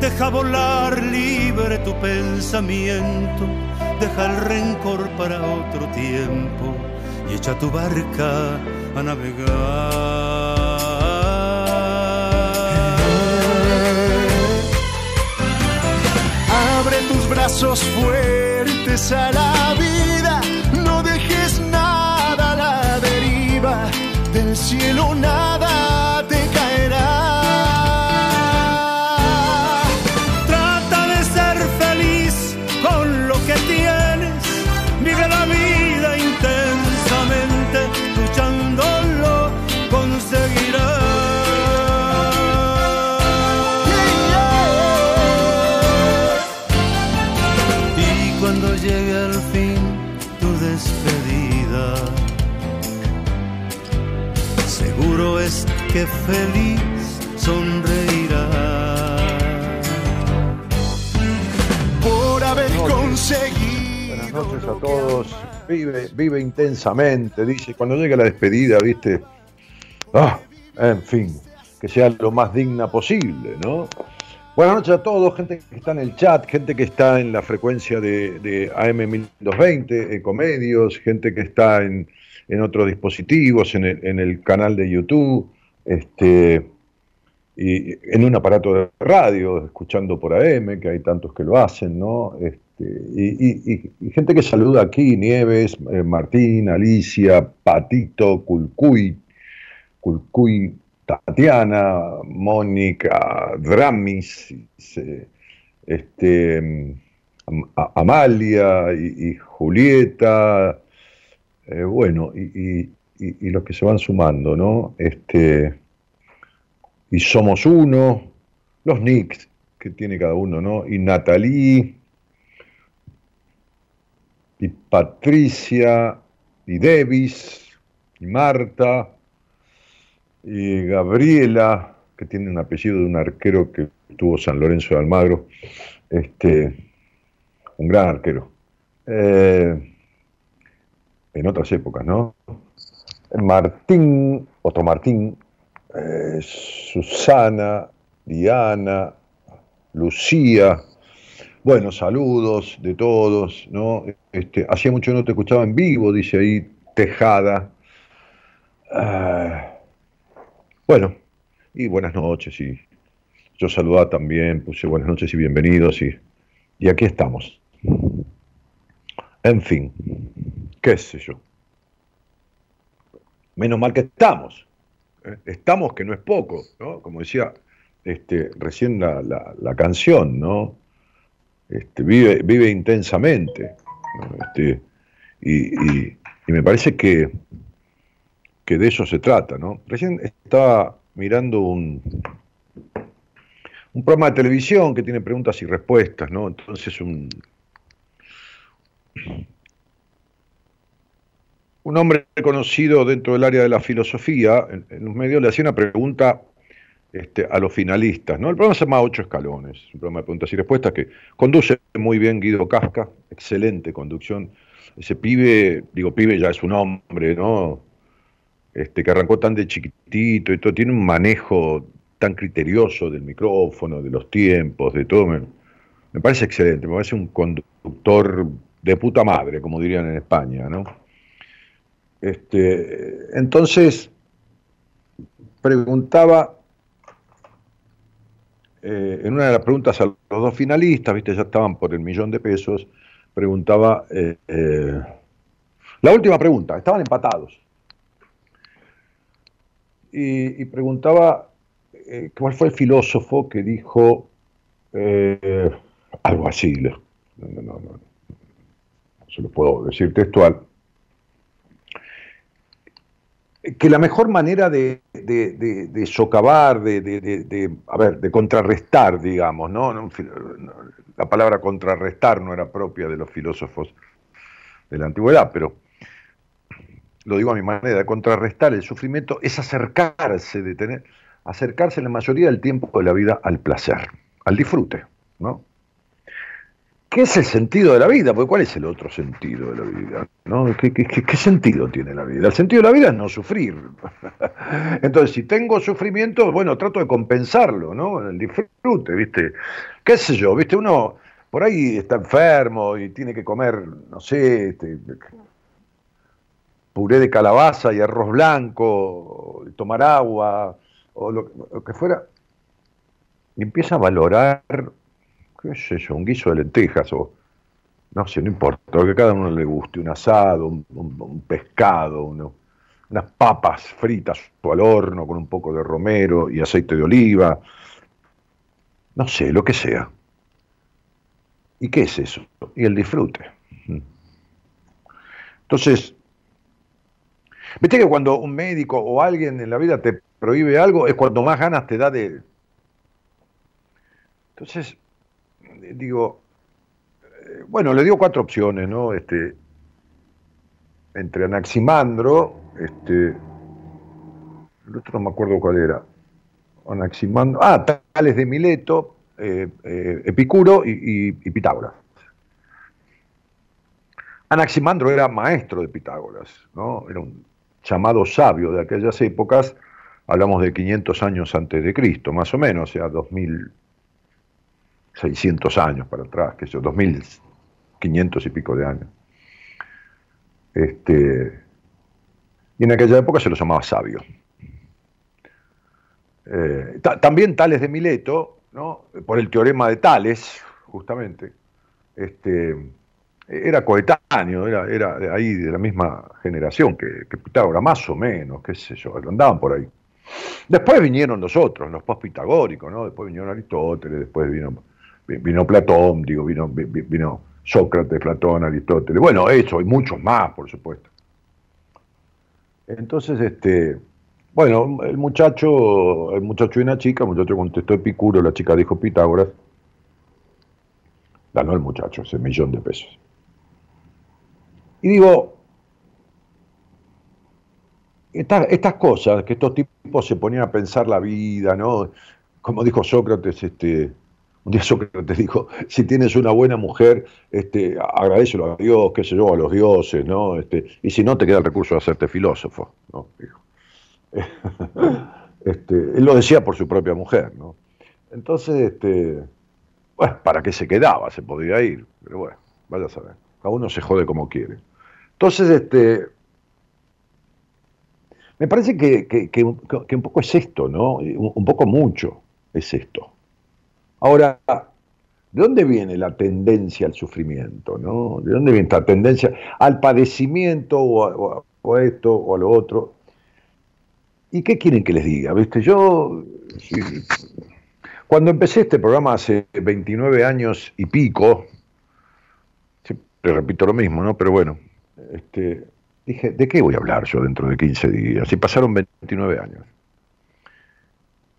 Deja volar libre tu pensamiento, deja el rencor para otro tiempo y echa tu barca a navegar. Abre tus brazos fuertes a la vida del cielo nada que feliz sonreirá. Por haber conseguido. Buenas noches a todos. Vive, vive intensamente, dice. Cuando llega la despedida, viste. Ah, en fin, que sea lo más digna posible, ¿no? Buenas noches a todos, gente que está en el chat, gente que está en la frecuencia de, de AM1220, Ecomedios, gente que está en, en otros dispositivos, en el, en el canal de YouTube, este, y en un aparato de radio, escuchando por AM, que hay tantos que lo hacen, ¿no? Este, y, gente que saluda aquí, Nieves, eh, Martín, Alicia, Patito, Culcuy, Culcuy, Tatiana, Mónica, Dramis, este, Amalia y Julieta, eh, bueno, y, los que se van sumando, ¿no? Este, y somos uno, los nicks que tiene cada uno, ¿no? Y Natalie, y Patricia, y Devis, y Marta, y Gabriela, que tiene un apellido de un arquero que tuvo San Lorenzo de Almagro, este, un gran arquero. Eh, en otras épocas, ¿no? Martín, otro Martín, eh, Susana, Diana, Lucía. Bueno, saludos de todos, ¿no? Este, hacía mucho no te escuchaba en vivo, dice ahí Tejada. Ah, bueno, y buenas noches, y yo saludaba también, puse buenas noches y bienvenidos, y, y aquí estamos. En fin, qué sé yo. Menos mal que estamos. ¿eh? Estamos, que no es poco, ¿no? Como decía este, recién la, canción, ¿no? Este, vive, vive intensamente. Este, y, me parece que, que de eso se trata, ¿no? Recién estaba mirando un, un programa de televisión que tiene preguntas y respuestas, ¿no? Entonces un, un hombre conocido dentro del área de la filosofía, en, los medios le hacía una pregunta este, a los finalistas, ¿no? El programa se llama Ocho Escalones, un programa de preguntas y respuestas que conduce muy bien Guido Casca, excelente conducción. Ese pibe, digo pibe ya es un hombre, ¿no? Este, que arrancó tan de chiquitito y todo, tiene un manejo tan criterioso del micrófono, de los tiempos, de todo. Me, parece excelente, me parece un conductor de puta madre, como dirían en España, ¿no? Este, entonces, preguntaba, eh, en una de las preguntas a los dos finalistas, viste, ya estaban por el millón de pesos, preguntaba, eh, eh, la última pregunta, estaban empatados. y preguntaba eh, ¿cuál fue el filósofo que dijo eh, algo así? No, no, no, no, se lo puedo decir textual. Que la mejor manera de, socavar, de, a ver, de contrarrestar, digamos, ¿no? La palabra contrarrestar no era propia de los filósofos de la antigüedad, pero lo digo a mi manera, de contrarrestar el sufrimiento es acercarse, de tener, acercarse la mayoría del tiempo de la vida al placer, al disfrute, ¿no? ¿Qué es el sentido de la vida? Porque ¿cuál es el otro sentido de la vida? ¿Qué, sentido tiene la vida? El sentido de la vida es no sufrir. Entonces, si tengo sufrimiento, bueno, trato de compensarlo, ¿no? El disfrute, ¿viste? ¿Qué sé yo? ¿Viste? Uno por ahí está enfermo y tiene que comer, no sé, este, puré de calabaza y arroz blanco, tomar agua, o lo, que fuera, y empieza a valorar, qué sé yo, un guiso de lentejas o no sé, no importa, lo que a cada uno le guste, un asado, un, pescado, unas papas fritas o al horno con un poco de romero y aceite de oliva, no sé, lo que sea. ¿Y qué es eso? Y el disfrute. Entonces, viste que cuando un médico o alguien en la vida te prohíbe algo, es cuando más ganas te da de... Entonces, digo, eh, bueno, le dio cuatro opciones, ¿no? Este, entre Anaximandro, este, el otro no me acuerdo cuál era, Anaximandro, ah, Tales de Mileto, eh, eh, Epicuro y, y, Pitágoras. Anaximandro era maestro de Pitágoras, ¿no? Era un llamado sabio de aquellas épocas, hablamos de 500 años antes de Cristo, más o menos, o sea, 2600 años para atrás, que eso, 2500 y pico de años. Este, y en aquella época se lo llamaba sabio. Eh, también Tales de Mileto, ¿no? por el teorema de Tales, justamente, este, era coetáneo, era, era de ahí de la misma generación que, que Pitágoras, más o menos, qué sé yo, andaban por ahí. Después vinieron los otros, los post-pitagóricos, ¿no? Después vinieron Aristóteles, después vino, vino Platón, digo, vino, Sócrates, Platón, Aristóteles. Bueno, eso, y muchos más, por supuesto. Entonces, este, bueno, el muchacho, el muchacho y una chica, el muchacho contestó Epicuro, la chica dijo Pitágoras. Ganó el muchacho ese millón de pesos. Y digo, estas cosas, que estos tipos se ponían a pensar la vida, ¿no? Como dijo Sócrates, este, un día Sócrates dijo, si tienes una buena mujer, este, agradecelo a Dios, qué sé yo, a los dioses, ¿no? Este, y si no, te queda el recurso de hacerte filósofo, ¿no? Este, él lo decía por su propia mujer, ¿no? Entonces, este, bueno, ¿para qué se quedaba? Se podía ir, pero bueno, vaya a saber. Cada uno se jode como quiere. Entonces, este, me parece que, un poco es esto, ¿no? Un, poco mucho es esto. Ahora, ¿de dónde viene la tendencia al sufrimiento? ¿no? ¿De dónde viene esta tendencia al padecimiento o a, esto o a lo otro? ¿Y qué quieren que les diga? ¿Viste? Yo, cuando empecé este programa hace 29 años y pico, siempre repito lo mismo, ¿no? Pero bueno, este, dije, ¿de qué voy a hablar yo dentro de 15 días? Y pasaron 29 años.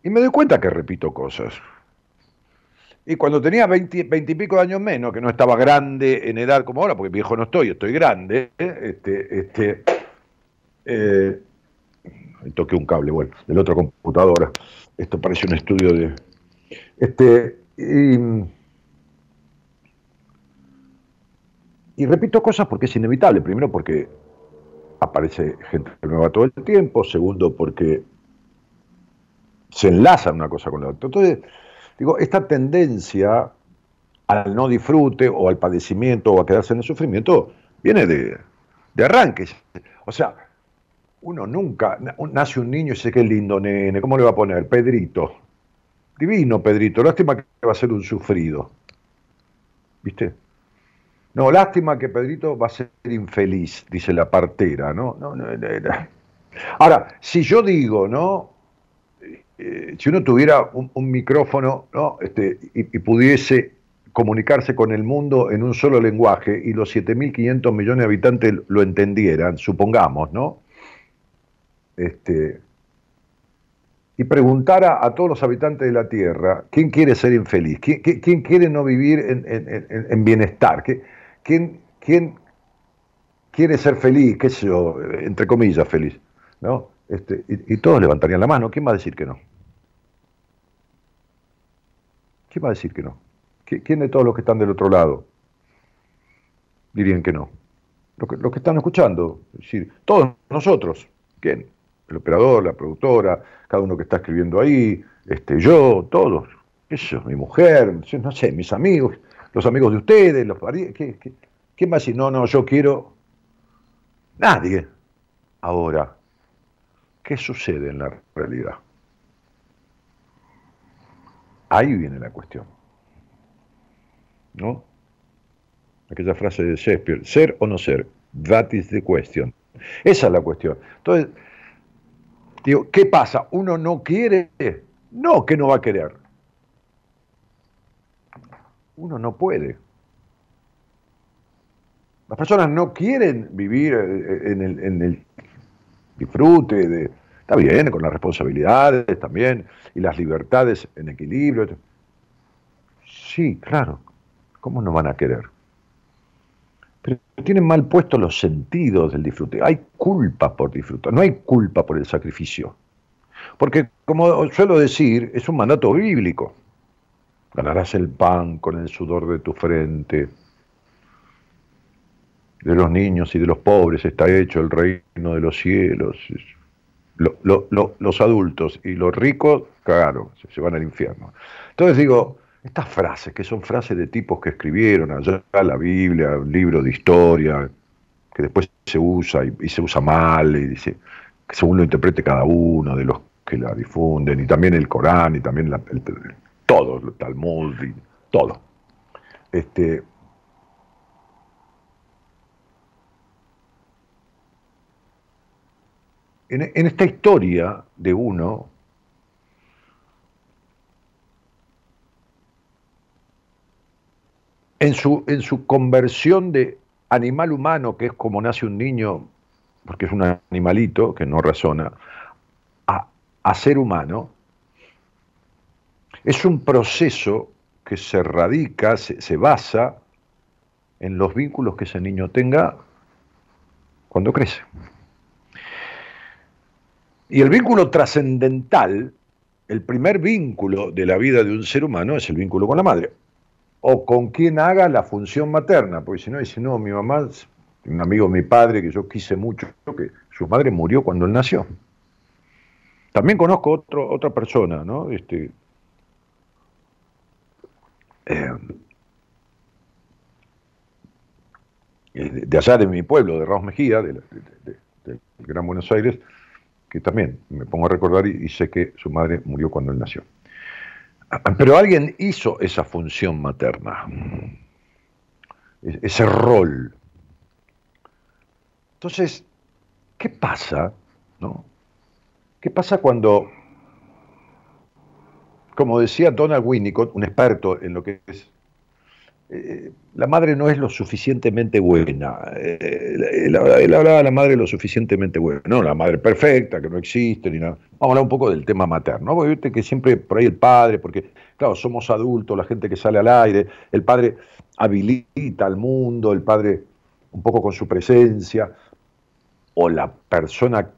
Y me doy cuenta que repito cosas. Y cuando tenía 20, y pico de años menos, que no estaba grande en edad como ahora, porque viejo no estoy, estoy grande, este, este, eh, toqué un cable, bueno, del otro computadora. Esto parece un estudio de. Este, y, y repito cosas porque es inevitable. Primero, porque aparece gente nueva todo el tiempo. Segundo, porque se enlaza una cosa con la otra. Entonces Digo, esta tendencia al no disfrute o al padecimiento o a quedarse en el sufrimiento viene de, de arranque. O sea, uno nunca, nace un niño y dice qué lindo nene, ¿cómo le va a poner? Pedrito. Divino Pedrito, lástima que va a ser un sufrido. ¿Viste? No, lástima que Pedrito va a ser infeliz, dice la partera, no, no, no Ahora, si yo digo, ¿no? Eh, si uno tuviera un, micrófono este, y, pudiese comunicarse con el mundo en un solo lenguaje y los 7.500 millones de habitantes lo entendieran, supongamos, ¿no? Este, y preguntara a todos los habitantes de la Tierra, ¿quién quiere ser infeliz? ¿Quién, quiere no vivir en, bienestar? ¿Quién, ¿Quién, quiere ser feliz? ¿Qué sé yo? Entre comillas, feliz. ¿no? Este, y, todos levantarían la mano. ¿Quién va a decir que no? ¿Quién va a decir que no? ¿Quién de todos los que están del otro lado dirían que no? Los que, están escuchando, es decir, todos nosotros. ¿Quién? El operador, la productora, cada uno que está escribiendo ahí, este, yo, todos. Eso, mi mujer, no sé, mis amigos, los amigos de ustedes, los ¿Quién va a decir, no, no, yo quiero? Nadie. Ahora, ¿Qué sucede en la realidad? Ahí viene la cuestión. ¿No? Aquella frase de Shakespeare, ser o no ser, that is the question. Esa es la cuestión. Entonces, digo, ¿qué pasa? ¿Uno no quiere? No, que no va a querer. Uno no puede. Las personas no quieren vivir el, en el disfrute, de, está bien, con las responsabilidades también, y las libertades en equilibrio. Sí, claro, ¿cómo no van a querer? Pero tienen mal puestos los sentidos del disfrute. Hay culpa por disfrutar, no hay culpa por el sacrificio. Porque, como suelo decir, es un mandato bíblico. Ganarás el pan con el sudor de tu frente, de los niños y de los pobres está hecho el reino de los cielos. Los adultos y los ricos cagaron, se, van al infierno. Entonces digo, estas frases, que son frases de tipos que escribieron allá la Biblia, un libro de historia, que después se usa y, se usa mal, y dice, que según lo interprete cada uno de los que la difunden, y también el Corán, y también la, el, todo, el Talmud, todo. Este, en, esta historia de uno, en su, en su conversión de animal humano, que es como nace un niño, porque es un animalito que no razona, a, ser humano, es un proceso que se radica, se, se, basa en los vínculos que ese niño tenga cuando crece. Y el vínculo trascendental, el primer vínculo de la vida de un ser humano es el vínculo con la madre. O con quien haga la función materna, porque si no, dice, no, mi mamá, un amigo de mi padre que yo quise mucho, que su madre murió cuando él nació. También conozco otro, otra persona, ¿no? Este, eh, de allá de mi pueblo, de Raos Mejía, del Gran Buenos Aires, que también me pongo a recordar y, sé que su madre murió cuando él nació. Pero alguien hizo esa función materna, e-, ese rol. Entonces, ¿qué pasa? No? ¿Qué pasa cuando, como decía Donald Winnicott, un experto en lo que es eh, la madre no es lo suficientemente buena. Eh, él, hablaba de la madre lo suficientemente buena, no la madre perfecta, que no existe, ni nada. Vamos a hablar un poco del tema materno, porque que siempre por ahí el padre, porque claro, somos adultos, la gente que sale al aire, el padre habilita al mundo, el padre un poco con su presencia, o la persona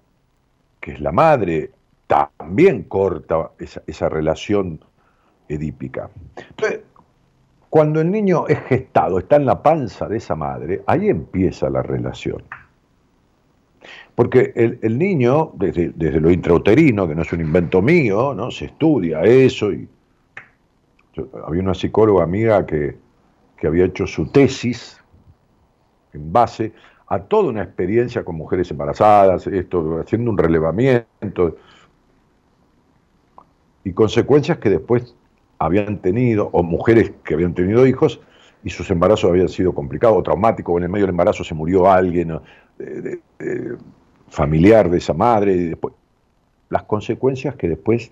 que es la madre también corta esa, esa relación edípica. Entonces, cuando el niño es gestado, está en la panza de esa madre, ahí empieza la relación. Porque el, niño, desde, lo intrauterino, que no es un invento mío, ¿no? se estudia eso. Y había una psicóloga amiga que, que había hecho su tesis en base a toda una experiencia con mujeres embarazadas, esto, haciendo un relevamiento y consecuencias que después habían tenido, o mujeres que habían tenido hijos, y sus embarazos habían sido complicados o traumáticos, o en el medio del embarazo se murió alguien familiar de esa madre, y después, las consecuencias que después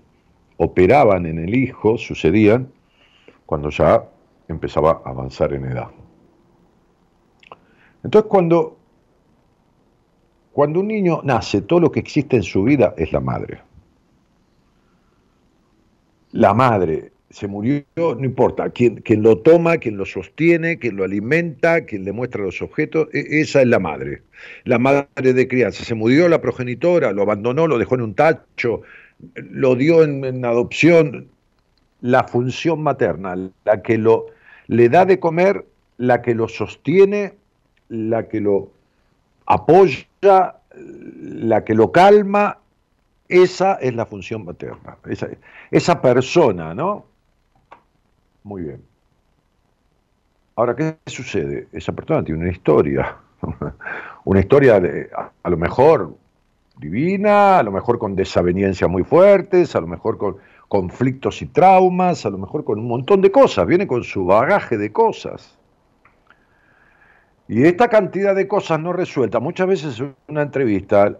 operaban en el hijo sucedían cuando ya empezaba a avanzar en edad. Entonces cuando, cuando un niño nace, todo lo que existe en su vida es la madre. La madre se murió, no importa, quien, lo toma, quien lo sostiene, quien lo alimenta, quien le muestra los objetos, e, esa es la madre. La madre de crianza. Se murió la progenitora, lo abandonó, lo dejó en un tacho, lo dio en, adopción. La función materna, la que lo, le da de comer, la que lo sostiene, la que lo apoya, la que lo calma, esa es la función materna. Esa, esa persona, ¿no? Muy bien. Ahora, ¿qué sucede? Esa persona tiene una historia, una historia de, a, lo mejor divina, a lo mejor con desavenencias muy fuertes, a lo mejor con conflictos y traumas, a lo mejor con un montón de cosas, viene con su bagaje de cosas. Y esta cantidad de cosas no resueltas, muchas veces en una entrevista,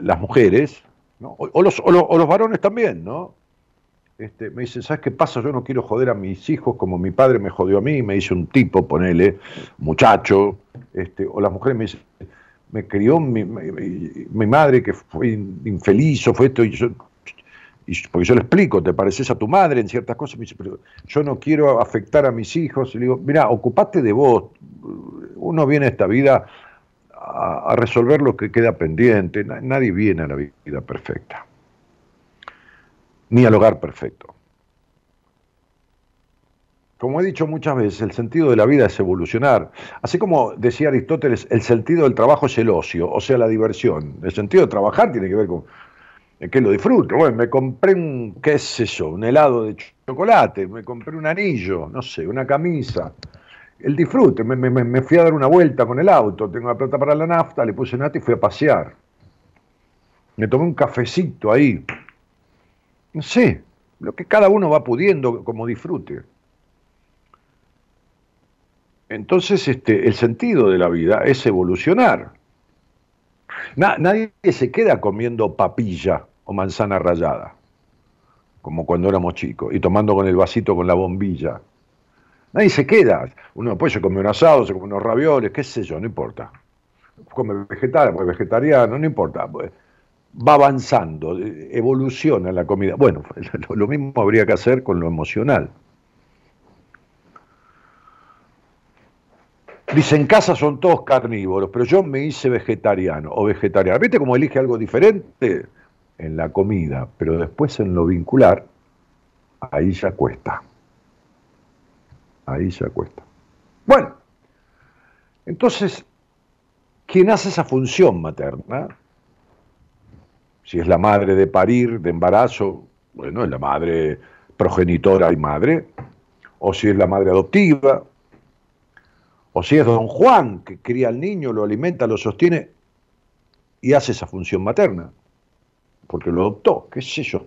las mujeres, o, los, o, los, varones también, ¿no? Este, me dicen, ¿sabes qué pasa? Yo no quiero joder a mis hijos como mi padre me jodió a mí, me dice un tipo, ponele, muchacho, este, o las mujeres me dicen, me crió mi, madre que fue infeliz o fue esto, y yo, porque yo le explico, te pareces a tu madre en ciertas cosas, me dice, pero yo no quiero afectar a mis hijos, y le digo, mira, ocupate de vos, uno viene a esta vida a resolver lo que queda pendiente, nadie viene a la vida perfecta ni al hogar perfecto. Como he dicho muchas veces, el sentido de la vida es evolucionar. Así como decía Aristóteles, el sentido del trabajo es el ocio, o sea, la diversión. El sentido de trabajar tiene que ver con que lo disfruto. Bueno, me compré un, qué es eso, un helado de chocolate, me compré un anillo, no sé, una camisa. El disfrute, me, fui a dar una vuelta con el auto, tengo la plata para la nafta, le puse nata y fui a pasear. Me tomé un cafecito ahí, no sé, lo que cada uno va pudiendo como disfrute. Entonces, este, el sentido de la vida es evolucionar. nadie se queda comiendo papilla o manzana rallada, como cuando éramos chicos, y tomando con el vasito con la bombilla. Nadie se queda. Uno después se come un asado, se come unos ravioles, qué sé yo, no importa. Come vegetal, pues vegetariano, no importa. Pues va avanzando, evoluciona la comida. Bueno, lo mismo habría que hacer con lo emocional. Dice, en casa son todos carnívoros, pero yo me hice vegetariano o vegetariano. ¿Viste cómo elige algo diferente? En la comida, pero después en lo vincular, ahí ya cuesta. Ahí ya cuesta. Bueno, entonces, ¿quién hace esa función materna? Si es la madre de parir, de embarazo, bueno, es la madre progenitora y madre. O si es la madre adoptiva. O si es don Juan, que cría al niño, lo alimenta, lo sostiene y hace esa función materna. Porque lo adoptó, qué sé yo.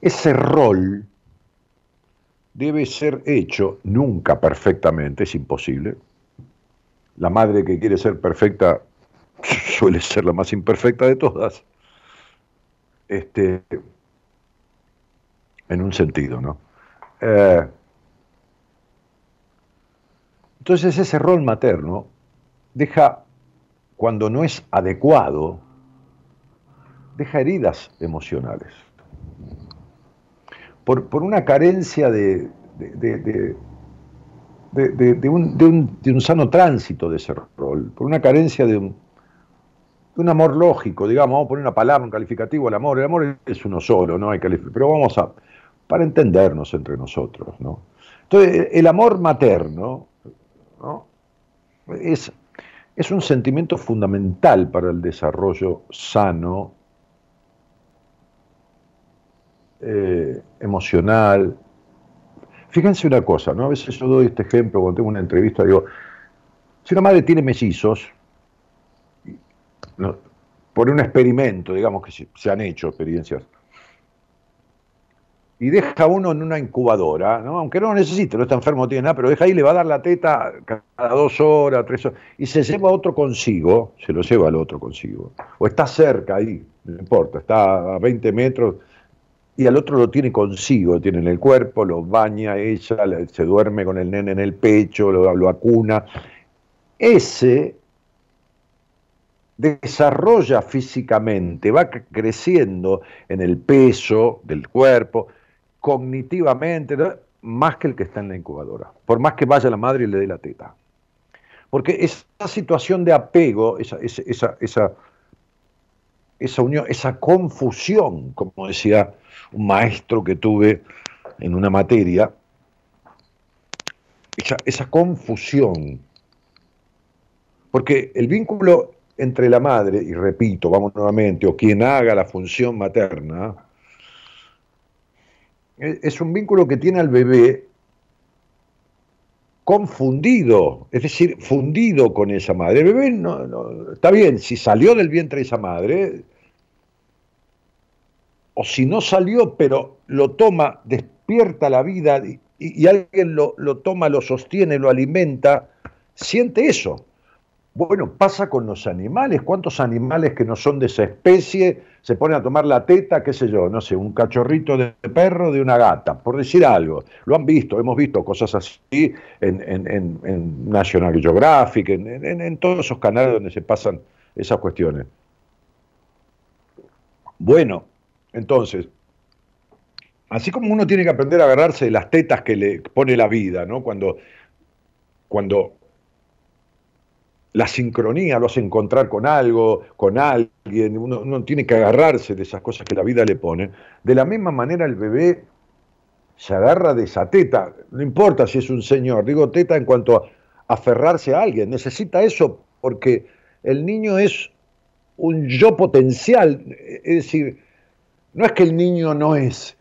Ese rol debe ser hecho nunca perfectamente, es imposible. La madre que quiere ser perfecta suele ser la más imperfecta de todas, este, en un sentido, ¿no? Eh, Entonces ese rol materno deja, cuando no es adecuado, deja heridas emocionales. Por, una carencia de, de, un, sano tránsito de ese rol, por una carencia de un, un amor lógico, digamos, vamos a poner una palabra, un calificativo al amor. El amor es uno solo, no hay pero vamos a, para entendernos entre nosotros, ¿no? Entonces, el amor materno es, es un sentimiento fundamental para el desarrollo sano, eh, emocional. Fíjense una cosa, ¿no? A veces yo doy este ejemplo cuando tengo una entrevista, digo, si una madre tiene mellizos, por un experimento, digamos que se, han hecho experiencias, y deja uno en una incubadora, aunque no lo necesite, no está enfermo, no tiene nada, pero deja ahí, le va a dar la teta cada dos horas, tres horas, y se lleva otro consigo, se lo lleva al otro consigo, o está cerca ahí, no importa, está a 20 metros, y al otro lo tiene consigo, tiene en el cuerpo, lo baña ella, se duerme con el nene en el pecho, lo, lo acuna. Ese desarrolla físicamente, va creciendo en el peso del cuerpo, cognitivamente, más que el que está en la incubadora, por más que vaya la madre y le dé la teta. Porque esa situación de apego, esa, esa, esa, esa unión, esa confusión, como decía un maestro que tuve en una materia, esa, esa confusión, porque el vínculo entre la madre, y repito, vamos nuevamente, o quien haga la función materna, e, es un vínculo que tiene al bebé confundido, es decir, fundido con esa madre. El bebé no, está bien, si salió del vientre esa madre, o si no salió, pero lo toma, despierta la vida y, alguien lo, lo toma, lo sostiene, lo alimenta, siente eso. Bueno, pasa con los animales. ¿Cuántos animales que no son de esa especie se ponen a tomar la teta, qué sé yo, no sé, un cachorrito de perro de una gata, por decir algo? Lo han visto, hemos visto cosas así en, National Geographic, en, todos esos canales donde se pasan esas cuestiones. Bueno, entonces, así como uno tiene que aprender a agarrarse de las tetas que le pone la vida, ¿no? Cuando, cuando la sincronía lo hace encontrar con algo, con alguien, uno, tiene que agarrarse de esas cosas que la vida le pone. De la misma manera el bebé se agarra de esa teta, no importa si es un señor, digo teta en cuanto a aferrarse a alguien, necesita eso porque el niño es un yo potencial, es decir, no es que el niño no es,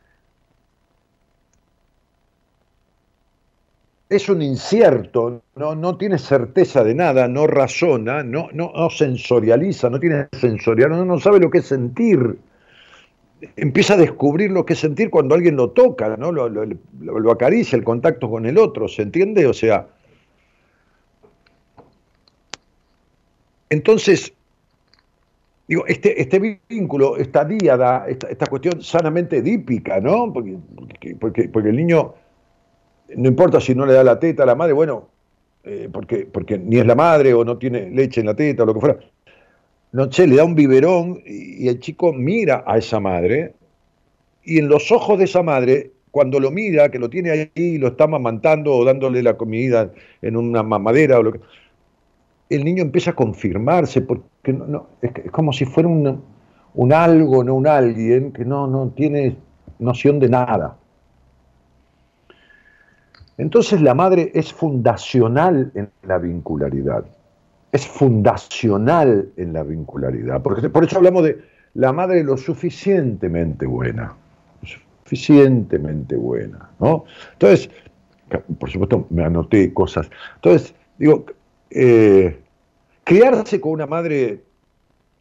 es un incierto, no, no tiene certeza de nada, no razona, no, no, sensorializa, no tiene sensorial, no, no sabe lo que es sentir. Empieza a descubrir lo que es sentir cuando alguien lo toca, ¿no? Lo, lo, acaricia, el contacto con el otro, ¿se entiende? O sea, entonces, digo, este, este vínculo, esta díada, esta, esta cuestión sanamente dípica, ¿no? Porque, porque, porque el niño no importa si no le da la teta a la madre, bueno, eh, porque, porque ni es la madre o no tiene leche en la teta o lo que fuera. No sé, le da un biberón y el chico mira a esa madre y en los ojos de esa madre, cuando lo mira, que lo tiene ahí y lo está mamantando o dándole la comida en una mamadera o lo que el niño empieza a confirmarse porque no, es, como si fuera un, un algo, no un alguien que no, no tiene noción de nada. Entonces la madre es fundacional en la vincularidad, es fundacional en la vincularidad, porque por eso hablamos de la madre lo suficientemente buena, suficientemente buena, ¿no? Entonces, por supuesto me anoté cosas, entonces digo, eh, criarse con una madre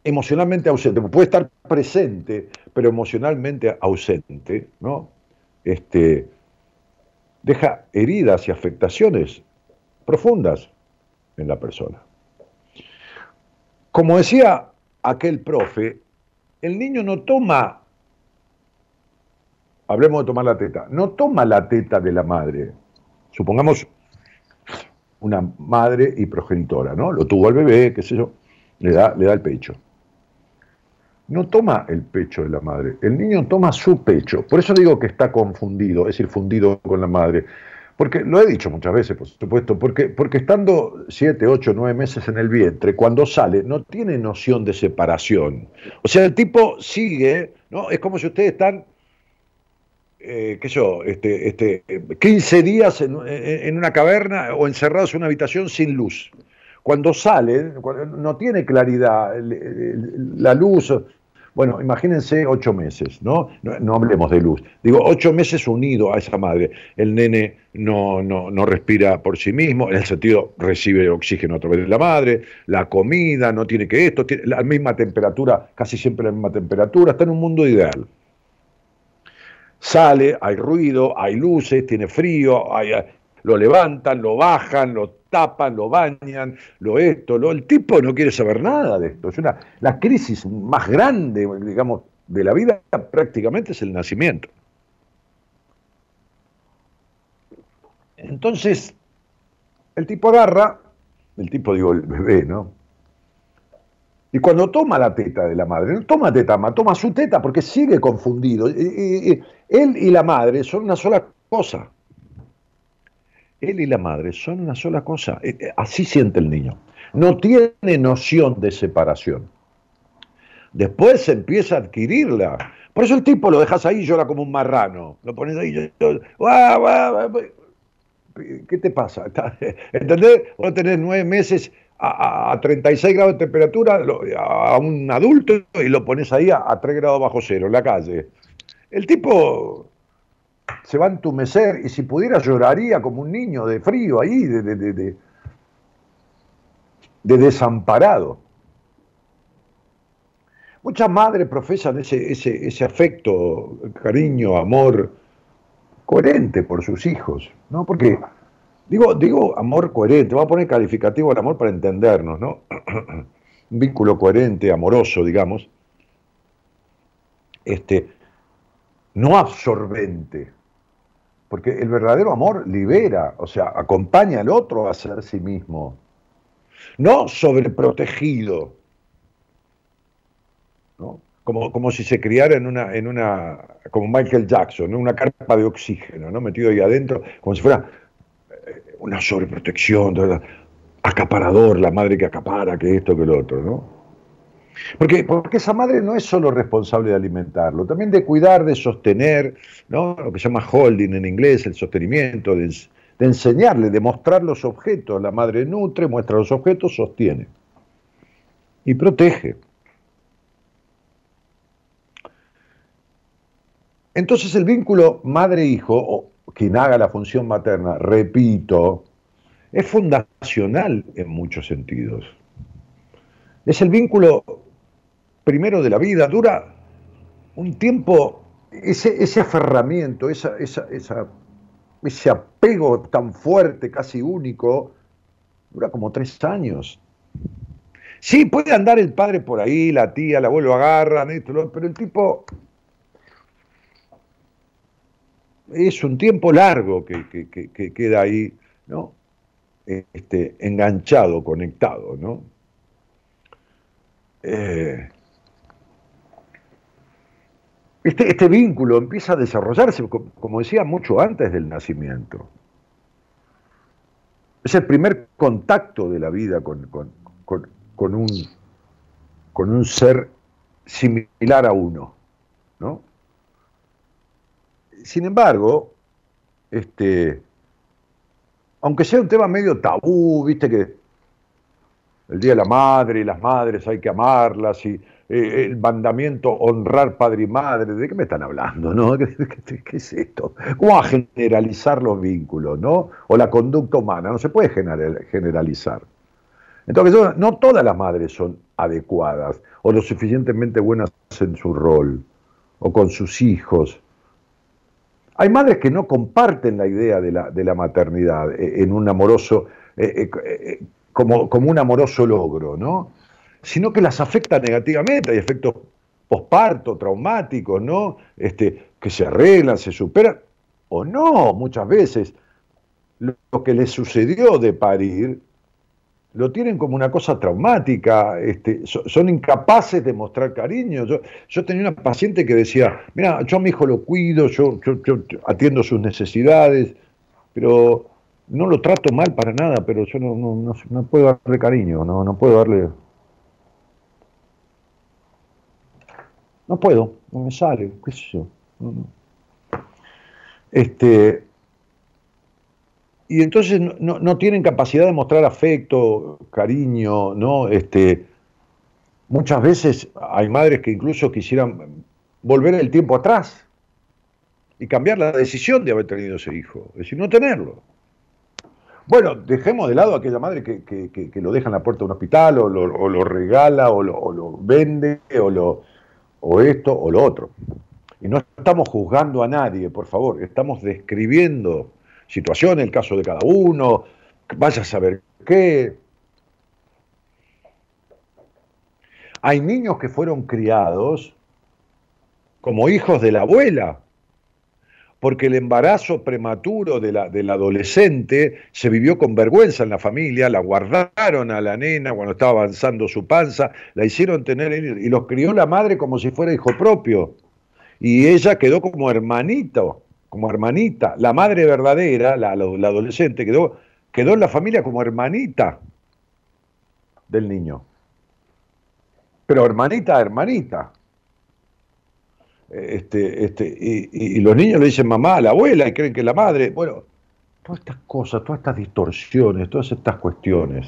emocionalmente ausente, puede estar presente, pero emocionalmente ausente, ¿no? Este, deja heridas y afectaciones profundas en la persona. Como decía aquel profe, el niño no toma, hablemos de tomar la teta, no toma la teta de la madre. Supongamos una madre y progenitora, ¿no? Lo tuvo al bebé, qué sé yo, le da, le da el pecho. No toma el pecho de la madre, el niño toma su pecho. Por eso digo que está confundido, es decir, fundido con la madre. Porque lo he dicho muchas veces, por supuesto, porque, porque estando siete, ocho, nueve meses en el vientre, cuando sale, no tiene noción de separación. O sea, el tipo sigue, ¿no? Es como si ustedes están eh, qué sé yo, este, este, 15 días en, una caverna o encerrados en una habitación sin luz. Cuando salen, no tiene claridad la luz. Bueno, imagínense ocho meses, ¿no? ¿no? hablemos de luz. Digo, ocho meses unido a esa madre. El nene no, no, no respira por sí mismo, en el sentido recibe oxígeno a través de la madre, la comida, no tiene que esto, tiene la misma temperatura, casi siempre la misma temperatura, está en un mundo ideal sale, hay ruido, hay luces, tiene frío, lo levantan, lo bajan, lo tapan, lo bañan, lo esto, lo, el tipo no quiere saber nada de esto. Es una, la crisis más grande, digamos, de la vida prácticamente es el nacimiento. Entonces, el tipo agarra, el tipo digo el bebé, ¿no? Y cuando toma la teta de la madre, no toma teta, toma su teta porque sigue confundido. él y la madre son una sola cosa. Él y la madre son una sola cosa. Eh, eh, así siente el niño. No tiene noción de separación. Después empieza a adquirirla. Por eso el tipo lo dejas ahí y llora como un marrano. Lo pones ahí. ¿Qué te pasa? ¿Entendés? Vos tenés nueve meses a, 36 grados de temperatura a un adulto y lo pones ahí a, 3 grados bajo cero en la calle. El tipo se va a entumecer y si pudiera lloraría como un niño de frío ahí, de, de, de, desamparado. Muchas madres profesan ese, ese, afecto, cariño, amor coherente por sus hijos, ¿no? Porque Digo, digo amor coherente, vamos a poner calificativo al amor para entendernos, ¿no? Un vínculo coherente, amoroso, digamos. Este, no absorbente, porque el verdadero amor libera, o sea, acompaña al otro a ser sí mismo. No sobreprotegido, ¿no? Como, como si se criara en una, en una, como Michael Jackson, en una carpa de oxígeno, ¿no? Metido ahí adentro, como si fuera una sobreprotección, acaparador, la madre que acapara, que esto, que lo otro, ¿no? Porque, porque esa madre no es solo responsable de alimentarlo, también de cuidar, de sostener, ¿no? lo que se llama holding en inglés, el sostenimiento, de, de enseñarle, de mostrar los objetos. La madre nutre, muestra los objetos, sostiene y protege. Entonces el vínculo madre-hijo, quien haga la función materna, repito, es fundacional en muchos sentidos. Es el vínculo primero de la vida, dura un tiempo, ese, ese aferramiento, esa, ese apego tan fuerte, casi único, dura como tres años. Sí, puede andar el padre por ahí, la tía, la abuelo agarran, esto, pero el tipo es un tiempo largo que, queda ahí, ¿no? Este, enganchado, conectado, ¿no? Eh, este, este, vínculo empieza a desarrollarse, como decía, mucho antes del nacimiento. Es el primer contacto de la vida con, con, un, con un ser similar a uno, ¿no? sin embargo, este, aunque sea un tema medio tabú, viste que el Día de la Madre y las madres hay que amarlas y eh, el mandamiento honrar padre y madre, ¿de qué me están hablando? No? ¿Qué, es esto? ¿Cómo a generalizar los vínculos, no? O la conducta humana, no se puede generalizar. Entonces, no todas las madres son adecuadas o lo suficientemente buenas en su rol o con sus hijos hay madres que no comparten la idea de la, maternidad eh, en un amoroso, eh, como, como, un amoroso logro, ¿no? Sino que las afecta negativamente, hay efectos posparto, traumáticos, ¿no? Este, que se arreglan, se superan, o no, muchas veces. lo que les sucedió de parir, lo tienen como una cosa traumática, este, son incapaces de mostrar cariño. Yo, yo tenía una paciente que decía, mira, yo a mi hijo lo cuido, yo, yo, atiendo sus necesidades, pero no lo trato mal para nada, pero yo no, no, no, puedo darle cariño, no, no puedo darle... No puedo, no me sale, qué sé yo. Este, y entonces no, tienen capacidad de mostrar afecto, cariño, ¿no? Este, muchas veces hay madres que incluso quisieran volver el tiempo atrás y cambiar la decisión de haber tenido ese hijo, es decir, no tenerlo. Bueno, dejemos de lado a aquella madre que, lo deja en la puerta de un hospital o lo, regala o lo, vende o, lo, o esto o lo otro. Y no estamos juzgando a nadie, por favor, estamos describiendo situación, el caso de cada uno, vaya a saber qué. Hay niños que fueron criados como hijos de la abuela, porque el embarazo prematuro de la, del adolescente se vivió con vergüenza en la familia, la guardaron a la nena cuando estaba avanzando su panza, la hicieron tener y los crió la madre como si fuera hijo propio. Y ella quedó como hermanito como hermanita. La madre verdadera, la, adolescente, quedó, quedó en la familia como hermanita del niño. Pero hermanita, hermanita. Este, este, y, los niños le dicen mamá la abuela y creen que la madre. Bueno, todas estas cosas, todas estas distorsiones, todas estas cuestiones.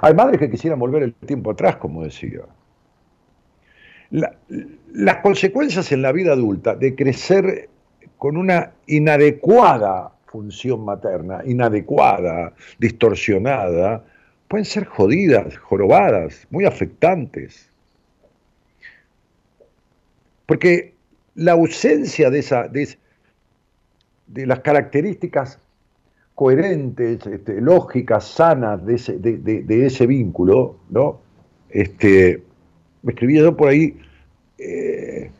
Hay madres que quisieran volver el tiempo atrás, como decía. las consecuencias en la vida adulta de crecer con una inadecuada función materna, inadecuada, distorsionada, pueden ser jodidas, jorobadas, muy afectantes. Porque la ausencia de, esa, de, las características coherentes, este, lógicas, sanas de ese, de, ese, vínculo, ¿no? Este, me escribía yo por ahí, eh,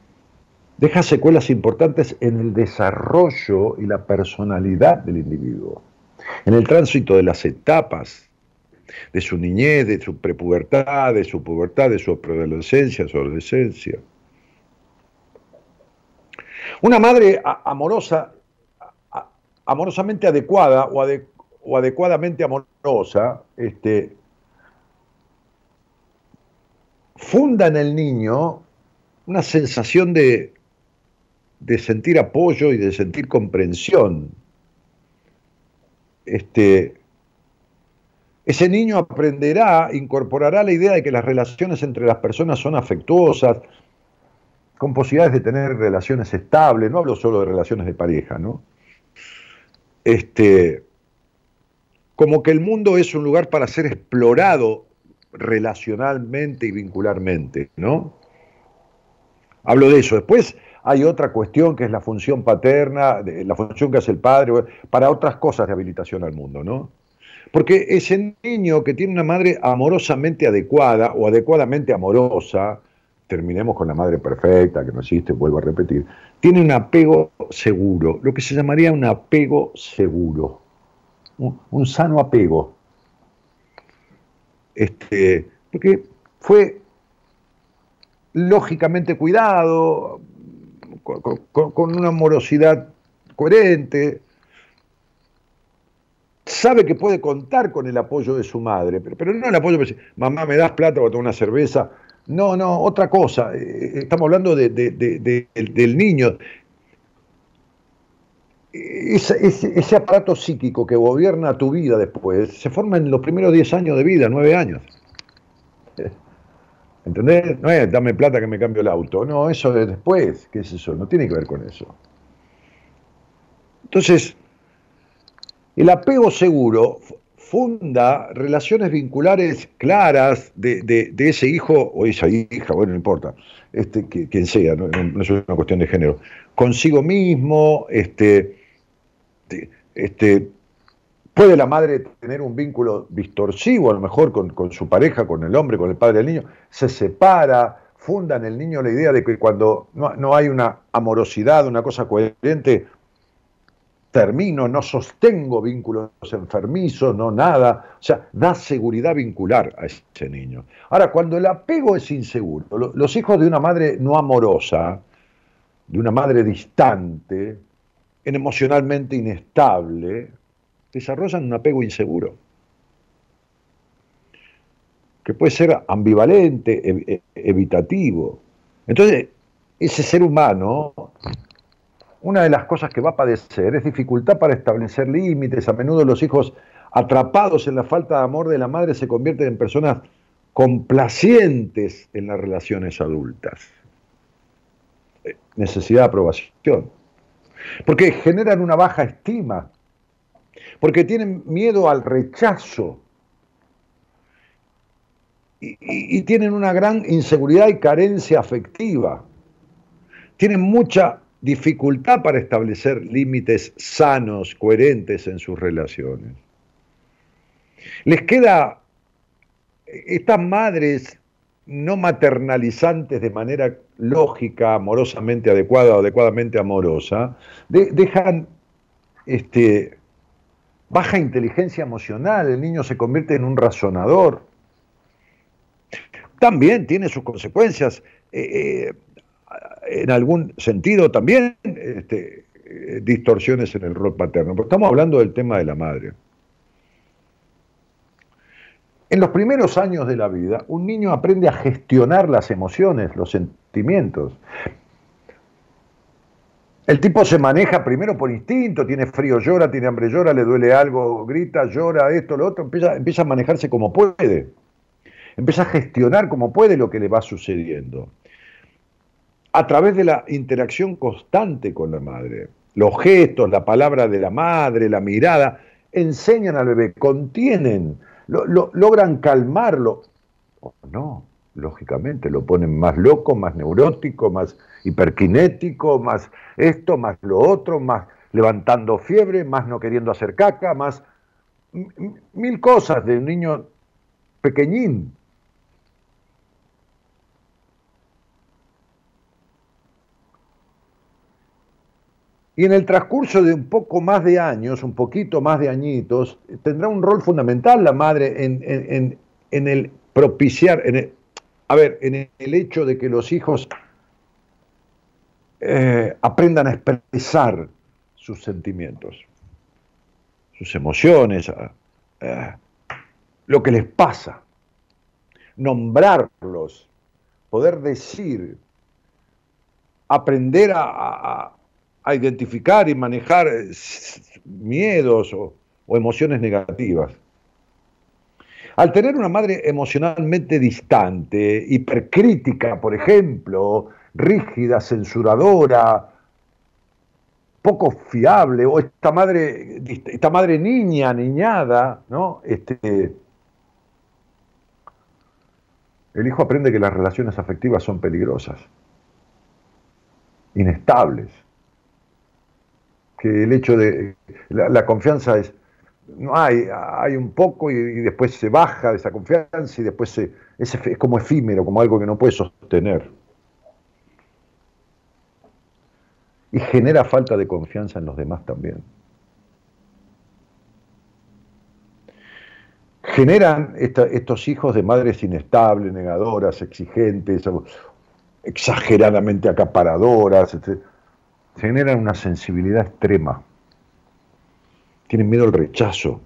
deja secuelas importantes en el desarrollo y la personalidad del individuo, en el tránsito de las etapas de su niñez, de su prepubertad, de su pubertad, de su preadolescencia, su adolescencia. Una madre amorosa, amorosamente adecuada o, adecuadamente amorosa, este, funda en el niño una sensación de, sentir apoyo y de sentir comprensión. Este, ese niño aprenderá, incorporará la idea de que las relaciones entre las personas son afectuosas, con posibilidades de tener relaciones estables, no hablo solo de relaciones de pareja, ¿no? Este, como que el mundo es un lugar para ser explorado relacionalmente y vincularmente, ¿no? Hablo de eso. Después, hay otra cuestión que es la función paterna, la función que hace el padre, para otras cosas de habilitación al mundo, ¿no? Porque ese niño que tiene una madre amorosamente adecuada o adecuadamente amorosa, terminemos con la madre perfecta, que no existe, vuelvo a repetir, tiene un apego seguro, lo que se llamaría un apego seguro, un, sano apego. Este, porque fue lógicamente cuidado, con, una morosidad coherente, sabe que puede contar con el apoyo de su madre, pero, no el apoyo de mamá, me das plata o tomar una cerveza. No, no, otra cosa. Eh, estamos hablando del niño. Ese, aparato psíquico que gobierna tu vida después se forma en los primeros 10 años de vida, 9 años. ¿Entendés? No es dame plata que me cambio el auto. No, eso es después. ¿Qué es eso? No tiene que ver con eso. Entonces, el apego seguro funda relaciones vinculares claras de, ese hijo o esa hija, bueno, no importa, este, quien sea, no, es una cuestión de género, consigo mismo, este, este, Puede la madre tener un vínculo distorsivo, a lo mejor con, su pareja, con el hombre, con el padre del niño, se separa, funda en el niño la idea de que cuando no, hay una amorosidad, una cosa coherente, termino, no sostengo vínculos enfermizos, no nada. O sea, da seguridad vincular a ese niño. Ahora, cuando el apego es inseguro, los hijos de una madre no amorosa, de una madre distante, en emocionalmente inestable, desarrollan un apego inseguro, que puede ser ambivalente, e, evitativo. Entonces, ese ser humano una de las cosas que va a padecer es dificultad para establecer límites. A menudo los hijos atrapados en la falta de amor de la madre se convierten en personas complacientes en las relaciones adultas. Eh, necesidad de aprobación. Porque generan una baja estima. Porque tienen miedo al rechazo. Y, y tienen una gran inseguridad y carencia afectiva. Tienen mucha dificultad para establecer límites sanos, coherentes en sus relaciones. Les queda, estas madres no maternalizantes de manera lógica, amorosamente adecuada o adecuadamente amorosa, dejan este, baja inteligencia emocional, el niño se convierte en un razonador. También tiene sus consecuencias. Eh, eh, en algún sentido también este, distorsiones en el rol paterno, porque estamos hablando del tema de la madre. En los primeros años de la vida, un niño aprende a gestionar las emociones, los sentimientos. El tipo se maneja primero por instinto, tiene frío, llora, tiene hambre, llora, le duele algo, grita, llora, esto, lo otro, empieza, empieza a manejarse como puede. Empieza a gestionar como puede lo que le va sucediendo a través de la interacción constante con la madre. Los gestos, la palabra de la madre, la mirada, enseñan al bebé, contienen, logran calmarlo. no, lógicamente, lo ponen más loco, más neurótico, más hiperkinético, más esto, más lo otro, más levantando fiebre, más no queriendo hacer caca, más mil cosas de un niño pequeñín. Y en el transcurso de un poco más de años, un poquito más de añitos, tendrá un rol fundamental la madre en, el propiciar, en a ver, en el hecho de que los hijos eh, aprendan a expresar sus sentimientos, sus emociones, eh, lo que les pasa, nombrarlos, poder decir, aprender a identificar y manejar eh, miedos o, emociones negativas. Al tener una madre emocionalmente distante, hipercrítica, por ejemplo, rígida, censuradora, poco fiable, o esta madre, esta madre niña, niñada, ¿no? Este, el hijo aprende que las relaciones afectivas son peligrosas, inestables que el hecho de la, confianza es, no hay, hay un poco y, después se baja esa confianza y después se, es, es como efímero, como algo que no puede sostener. Y genera falta de confianza en los demás también. Generan estos hijos de madres inestables, negadoras, exigentes, exageradamente acaparadoras, etc generan una sensibilidad extrema, tienen miedo al rechazo.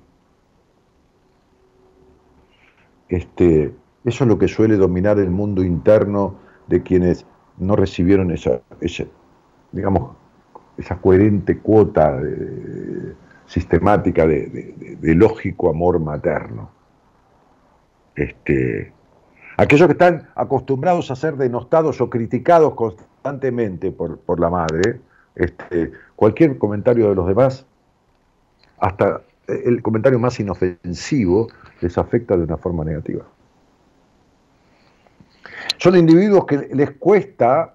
Este, eso es lo que suele dominar el mundo interno de quienes no recibieron esa, digamos, esa coherente cuota sistemática de, lógico amor materno. Este, aquellos que están acostumbrados a ser denostados o criticados constantemente por, por la madre, este, cualquier comentario de los demás, hasta el comentario más inofensivo, les afecta de una forma negativa. Son individuos que les cuesta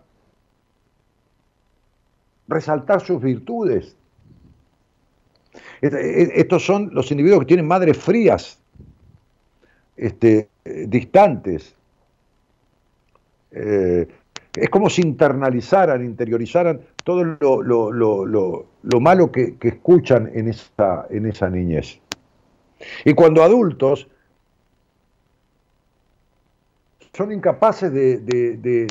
resaltar sus virtudes. Estos son los individuos que tienen madres frías, este, distantes, eh, es como si internalizaran, interiorizaran todo lo, malo que, escuchan en esa, en esa niñez. Y cuando adultos son incapaces de,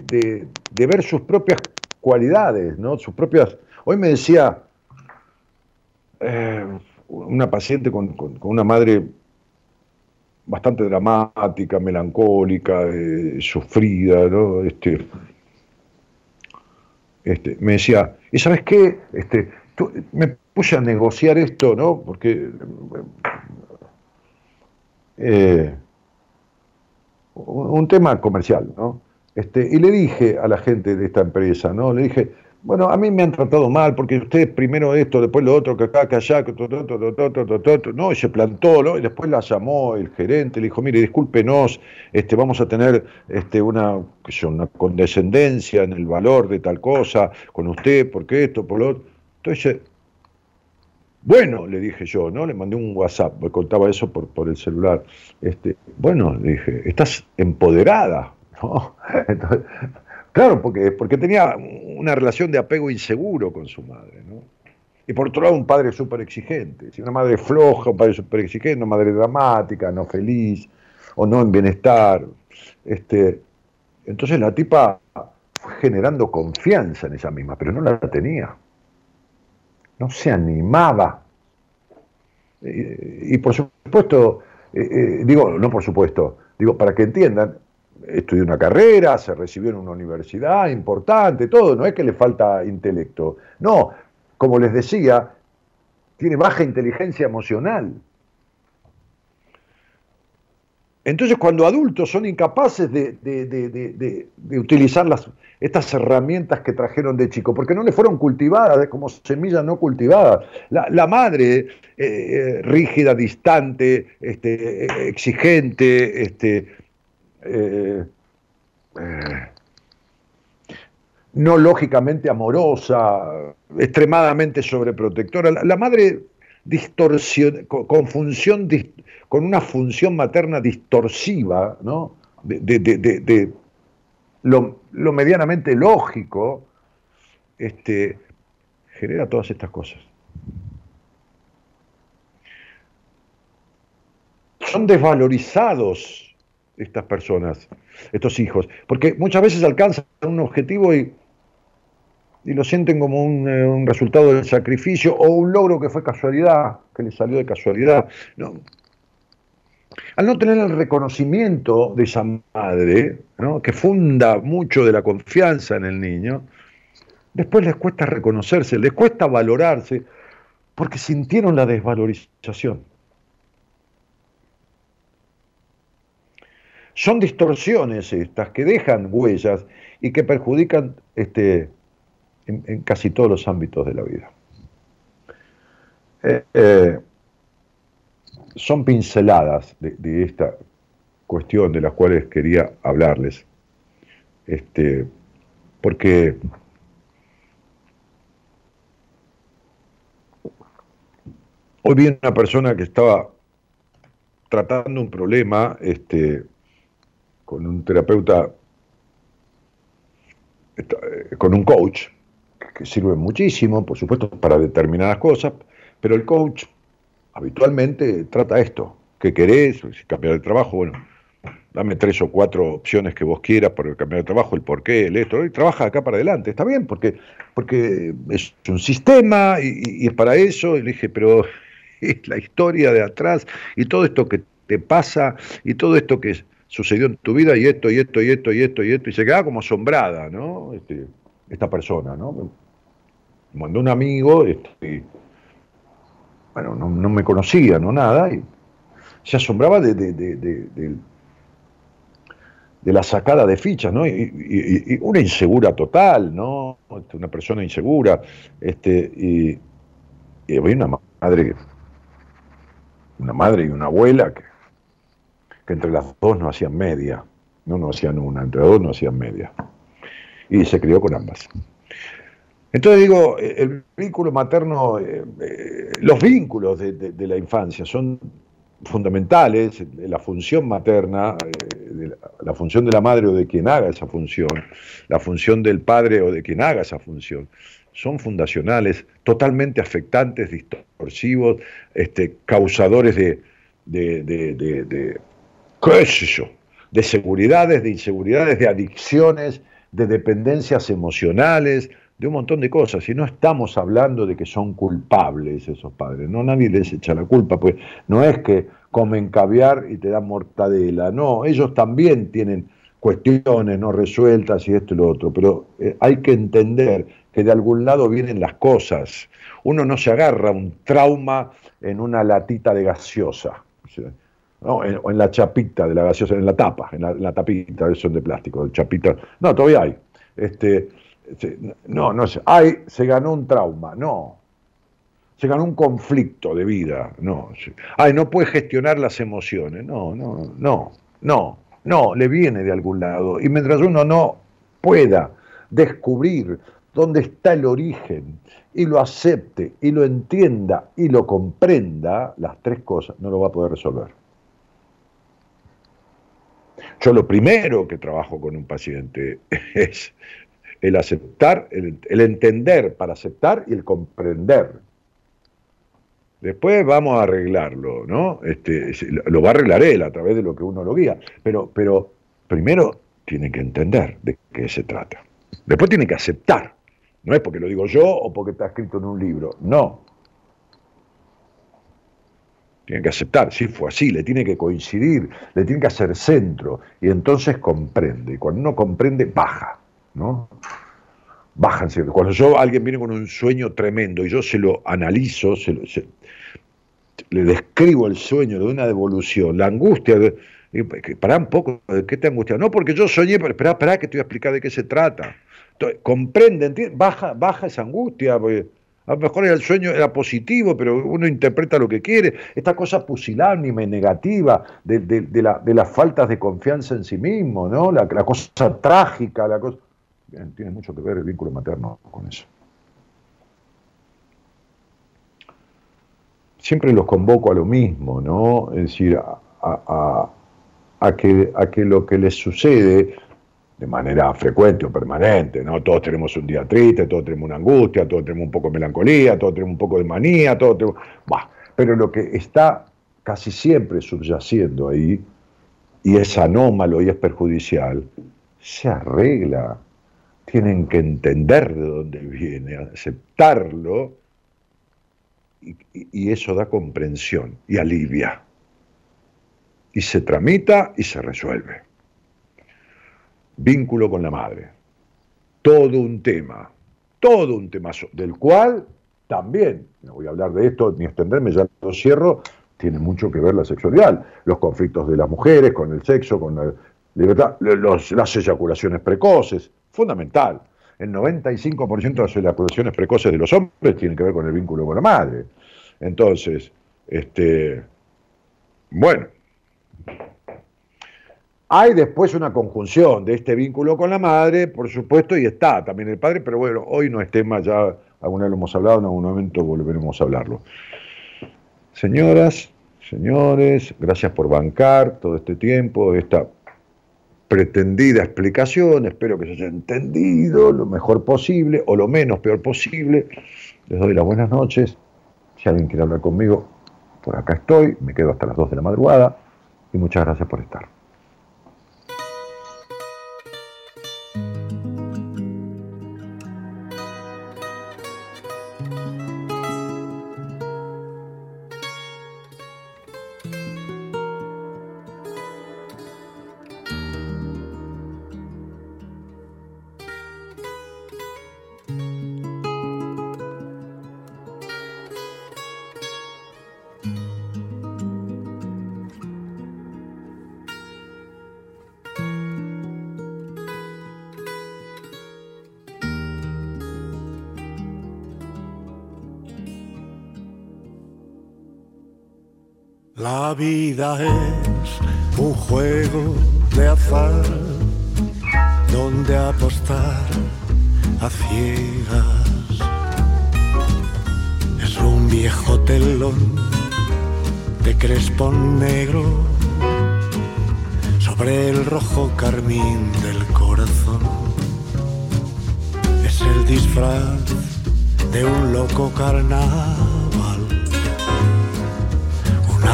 ver sus propias cualidades, ¿no? Sus propias. Hoy me decía eh, una paciente con, una madre bastante dramática, melancólica, eh, sufrida, ¿no? Este, este, me decía, ¿y sabes qué? Este, me puse a negociar esto, ¿no? Porque eh, un tema comercial, ¿no? Este, y le dije a la gente de esta empresa, ¿no? Le dije, bueno, a mí me han tratado mal porque ustedes primero esto, después lo otro, que acá, que allá, que todo, no, y se plantó, ¿no? Y después la llamó el gerente, le dijo, mire, discúlpenos, este, vamos a tener este, una, una condescendencia en el valor de tal cosa con usted, porque esto, por lo otro. Entonces, bueno, le dije yo, ¿no? Le mandé un WhatsApp, me contaba eso por, por el celular. Este, bueno, le dije, estás empoderada, ¿no? Entonces, Claro, porque, porque tenía una relación de apego inseguro con su madre, ¿no? Y por otro lado, un padre súper exigente. Si una madre floja, un padre súper exigente, una madre dramática, no feliz, o no en bienestar. Este, entonces la tipa fue generando confianza en ella misma, pero no la tenía. No se animaba. Y, por supuesto, eh, eh, digo, no por supuesto, digo, para que entiendan, estudió una carrera, se recibió en una universidad importante, todo, no es que le falta intelecto. No, como les decía, tiene baja inteligencia emocional. Entonces, cuando adultos son incapaces de, utilizar las, estas herramientas que trajeron de chico, porque no le fueron cultivadas, como semillas no cultivadas. La, madre, eh, eh, rígida, distante, este, exigente, este, eh, eh, no lógicamente amorosa, extremadamente sobreprotectora. La, madre distorsión, con, función, con una función materna distorsiva, ¿no? de, lo, medianamente lógico, este, genera todas estas cosas. Son desvalorizados estas personas, estos hijos, porque muchas veces alcanzan un objetivo y, y lo sienten como un, eh, un, resultado del sacrificio o un logro que fue casualidad, que les salió de casualidad. No. Al no tener el reconocimiento de esa madre, que funda mucho de la confianza en el niño, después les cuesta reconocerse, les cuesta valorarse, porque sintieron la desvalorización. Son distorsiones estas que dejan huellas y que perjudican este, en, casi todos los ámbitos de la vida. Eh, eh, son pinceladas de, esta cuestión de las cuales quería hablarles. Este, porque hoy vi una persona que estaba tratando un problema este, con un terapeuta, eh, con un coach, que sirve muchísimo, por supuesto, para determinadas cosas, pero el coach habitualmente trata esto, ¿qué querés? Cambiar de trabajo, bueno, dame tres o cuatro opciones que vos quieras para cambiar de trabajo, el por qué, el esto, y trabaja acá para adelante, está bien, porque, porque es un sistema y, es para eso, y le dije, pero es la historia de atrás y todo esto que te pasa y todo esto que sucedió en tu vida y esto, y esto, y esto, y esto, y esto, y se quedaba como asombrada, ¿no? Este, esta persona, ¿no? Me mandó un amigo, este, bueno, no, me conocía, no nada, y se asombraba de, de, la sacada de fichas, ¿no? Y, una insegura total, ¿no? Este, una persona insegura, este, y, y había una madre, una madre y una abuela que entre las dos no hacían media, no, no hacían una, entre dos no hacían media. Y se crió con ambas. Entonces digo, el vínculo materno, eh, eh, los vínculos de, la infancia son fundamentales, la función materna, eh, la función de la madre o de quien haga esa función, la función del padre o de quien haga esa función, son fundacionales, totalmente afectantes, distorsivos, este, causadores de, qué sé yo, de seguridades, de inseguridades, de adicciones, de dependencias emocionales, de un montón de cosas, y no estamos hablando de que son culpables esos padres, no nadie les echa la culpa, pues no es que comen caviar y te dan mortadela, no, ellos también tienen cuestiones no resueltas y esto y lo otro, pero eh, hay que entender que de algún lado vienen las cosas. Uno no se agarra un trauma en una latita de gaseosa, o en la chapita de la gaseosa, en la tapa, en la, tapita, son de plástico, de chapita, no, todavía hay. Este, no, no sé, ay, se ganó un trauma, no. Se ganó un conflicto de vida, no. Ay, no puede gestionar las emociones, no, no, no, no, no, le viene de algún lado. Y mientras uno no pueda descubrir dónde está el origen y lo acepte y lo entienda y lo comprenda, las tres cosas, no lo va a poder resolver. Yo lo primero que trabajo con un paciente es el aceptar, el, entender para aceptar y el comprender. Después vamos a arreglarlo, ¿no? Este, lo va a arreglar él a través de lo que uno lo guía. Pero, pero primero tiene que entender de qué se trata. Después tiene que aceptar. No es porque lo digo yo o porque está escrito en un libro. No. Tiene que aceptar, sí fue así, le tiene que coincidir, le tiene que hacer centro. Y entonces comprende. Y cuando uno comprende, baja. ¿no? Bájanse. Cuando yo, alguien viene con un sueño tremendo y yo se lo analizo, se, le describo el sueño de una devolución, la angustia, para un poco, ¿de qué te angustia? No, porque yo soñé, pero espera, espera que te voy a explicar de qué se trata. comprende, baja, baja esa angustia, a lo mejor el sueño era positivo, pero uno interpreta lo que quiere. Esta cosa pusilánime, negativa, de, de, la, de, las faltas de confianza en sí mismo, ¿no? La, cosa trágica, la cosa tiene mucho que ver el vínculo materno con eso. Siempre los convoco a lo mismo, ¿no? Es decir, a, que, a que lo que les sucede de manera frecuente o permanente, ¿no? Todos tenemos un día triste, todos tenemos una angustia, todos tenemos un poco de melancolía, todos tenemos un poco de manía, todos tenemos... pero lo que está casi siempre subyaciendo ahí, y es anómalo y es perjudicial, se arregla tienen que entender de dónde viene, aceptarlo, y, eso da comprensión y alivia. Y se tramita y se resuelve. Vínculo con la madre. Todo un tema, todo un tema del cual también, no voy a hablar de esto ni extenderme, ya lo cierro, tiene mucho que ver la sexualidad, los conflictos de las mujeres con el sexo, con la libertad, las eyaculaciones precoces, fundamental. El 95% de las eyaculaciones precoces de los hombres tienen que ver con el vínculo con la madre. Entonces, este, bueno, hay después una conjunción de este vínculo con la madre, por supuesto, y está también el padre, pero bueno, hoy no es tema, ya alguna vez lo hemos hablado, en algún momento volveremos a hablarlo. Señoras, señores, gracias por bancar todo este tiempo, esta pretendida explicación, espero que se haya entendido lo mejor posible o lo menos peor posible. Les doy las buenas noches. Si alguien quiere hablar conmigo, por acá estoy, me quedo hasta las 2 de la madrugada y muchas gracias por estar. Es un juego de azar donde apostar a ciegas es un viejo telón de crespón negro sobre el rojo carmín del corazón. Es el disfraz de un loco carnaval,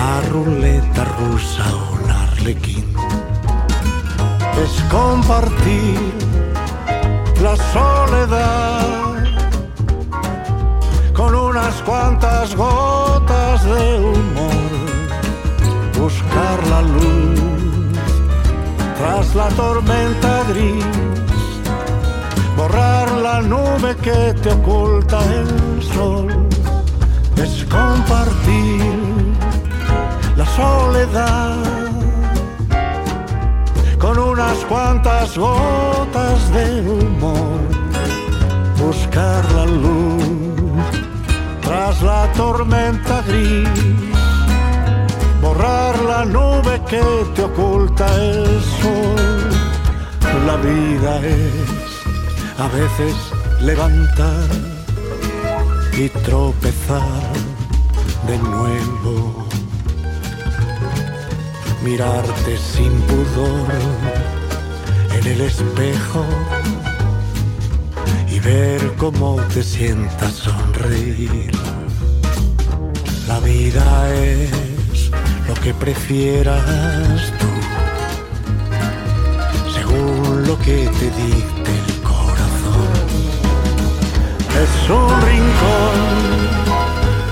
una ruleta rusa, un arlequín. Es compartir la soledad con unas cuantas gotas de humor, buscar la luz tras la tormenta gris, borrar la nube que te oculta el sol, es compartir la soledad. Con unas cuantas gotas de humor, buscar la luz tras la tormenta gris, borrar la nube que te oculta el sol. La vida es a veces levantar y tropezar de nuevo mirarte sin pudor en el espejo y ver cómo te sientas sonreír. La vida es lo que prefieras tú, según lo que te dicte el corazón. Es un rincón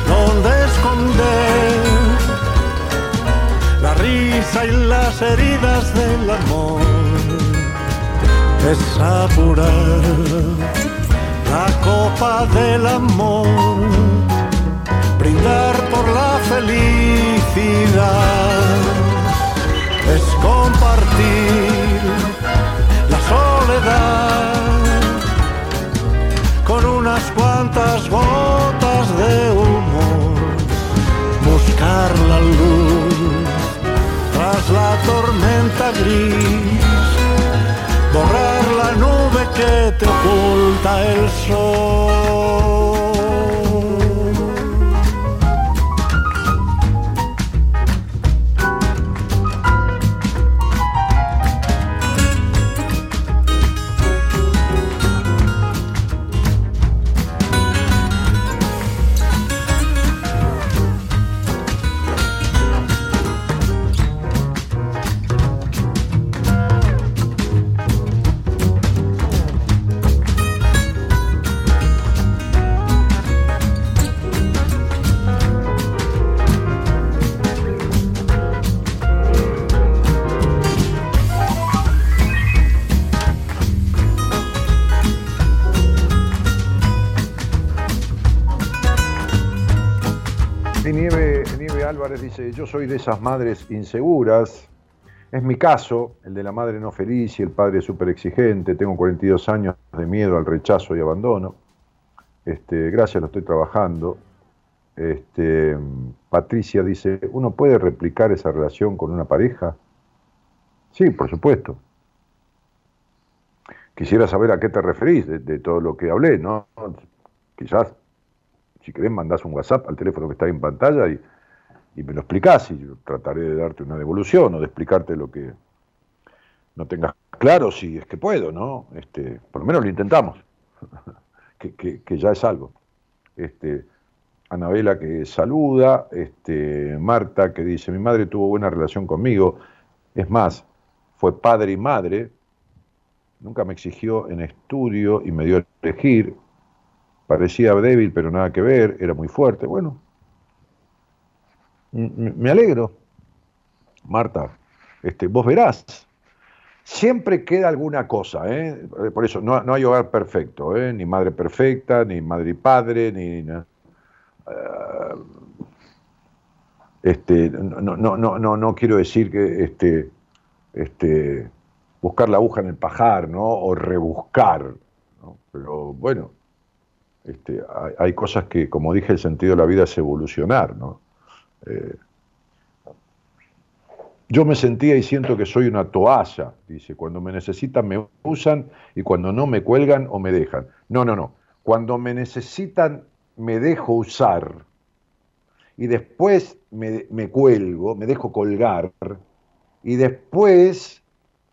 donde esconder risa y las heridas del amor. Es apurar la copa del amor, brindar por la felicidad, es compartir la soledad con unas cuantas gotas de humor, buscar la luz la tormenta gris borrar la nube que te oculta el sol. Yo soy de esas madres inseguras. Es mi caso, el de la madre no feliz y el padre súper exigente. Tengo 42 años de miedo al rechazo y abandono. Este, gracias, lo estoy trabajando. Este, Patricia dice, ¿uno puede replicar esa relación con una pareja? Sí, por supuesto. Quisiera saber a qué te referís de, de todo lo que hablé, ¿no? Quizás, si querés, mandás un WhatsApp al teléfono que está ahí en pantalla y, y me lo explicás y yo trataré de darte una devolución o de explicarte lo que no tengas claro si es que puedo, ¿no? Este, por lo menos lo intentamos, que, ya es algo. Este, Anabela que saluda, este, Marta que dice, mi madre tuvo buena relación conmigo, es más, fue padre y madre, nunca me exigió en estudio y me dio a elegir, parecía débil pero nada que ver, era muy fuerte, bueno, me alegro, Marta, este, vos verás. Siempre queda alguna cosa, ¿eh? por eso no, hay hogar perfecto, ¿eh? ni madre perfecta, ni madre y padre, ni... Uh, este, no, no, no, no, no quiero decir que este, este, buscar la aguja en el pajar, ¿no? O rebuscar, ¿no? Pero bueno, este, hay, hay, cosas que, como dije, el sentido de la vida es evolucionar, ¿no? Yo me sentía y siento que soy una toalla, dice, cuando me necesitan me usan y cuando no me cuelgan o me dejan. No, no, no. Cuando me necesitan me dejo usar y después me, me cuelgo, me dejo colgar y después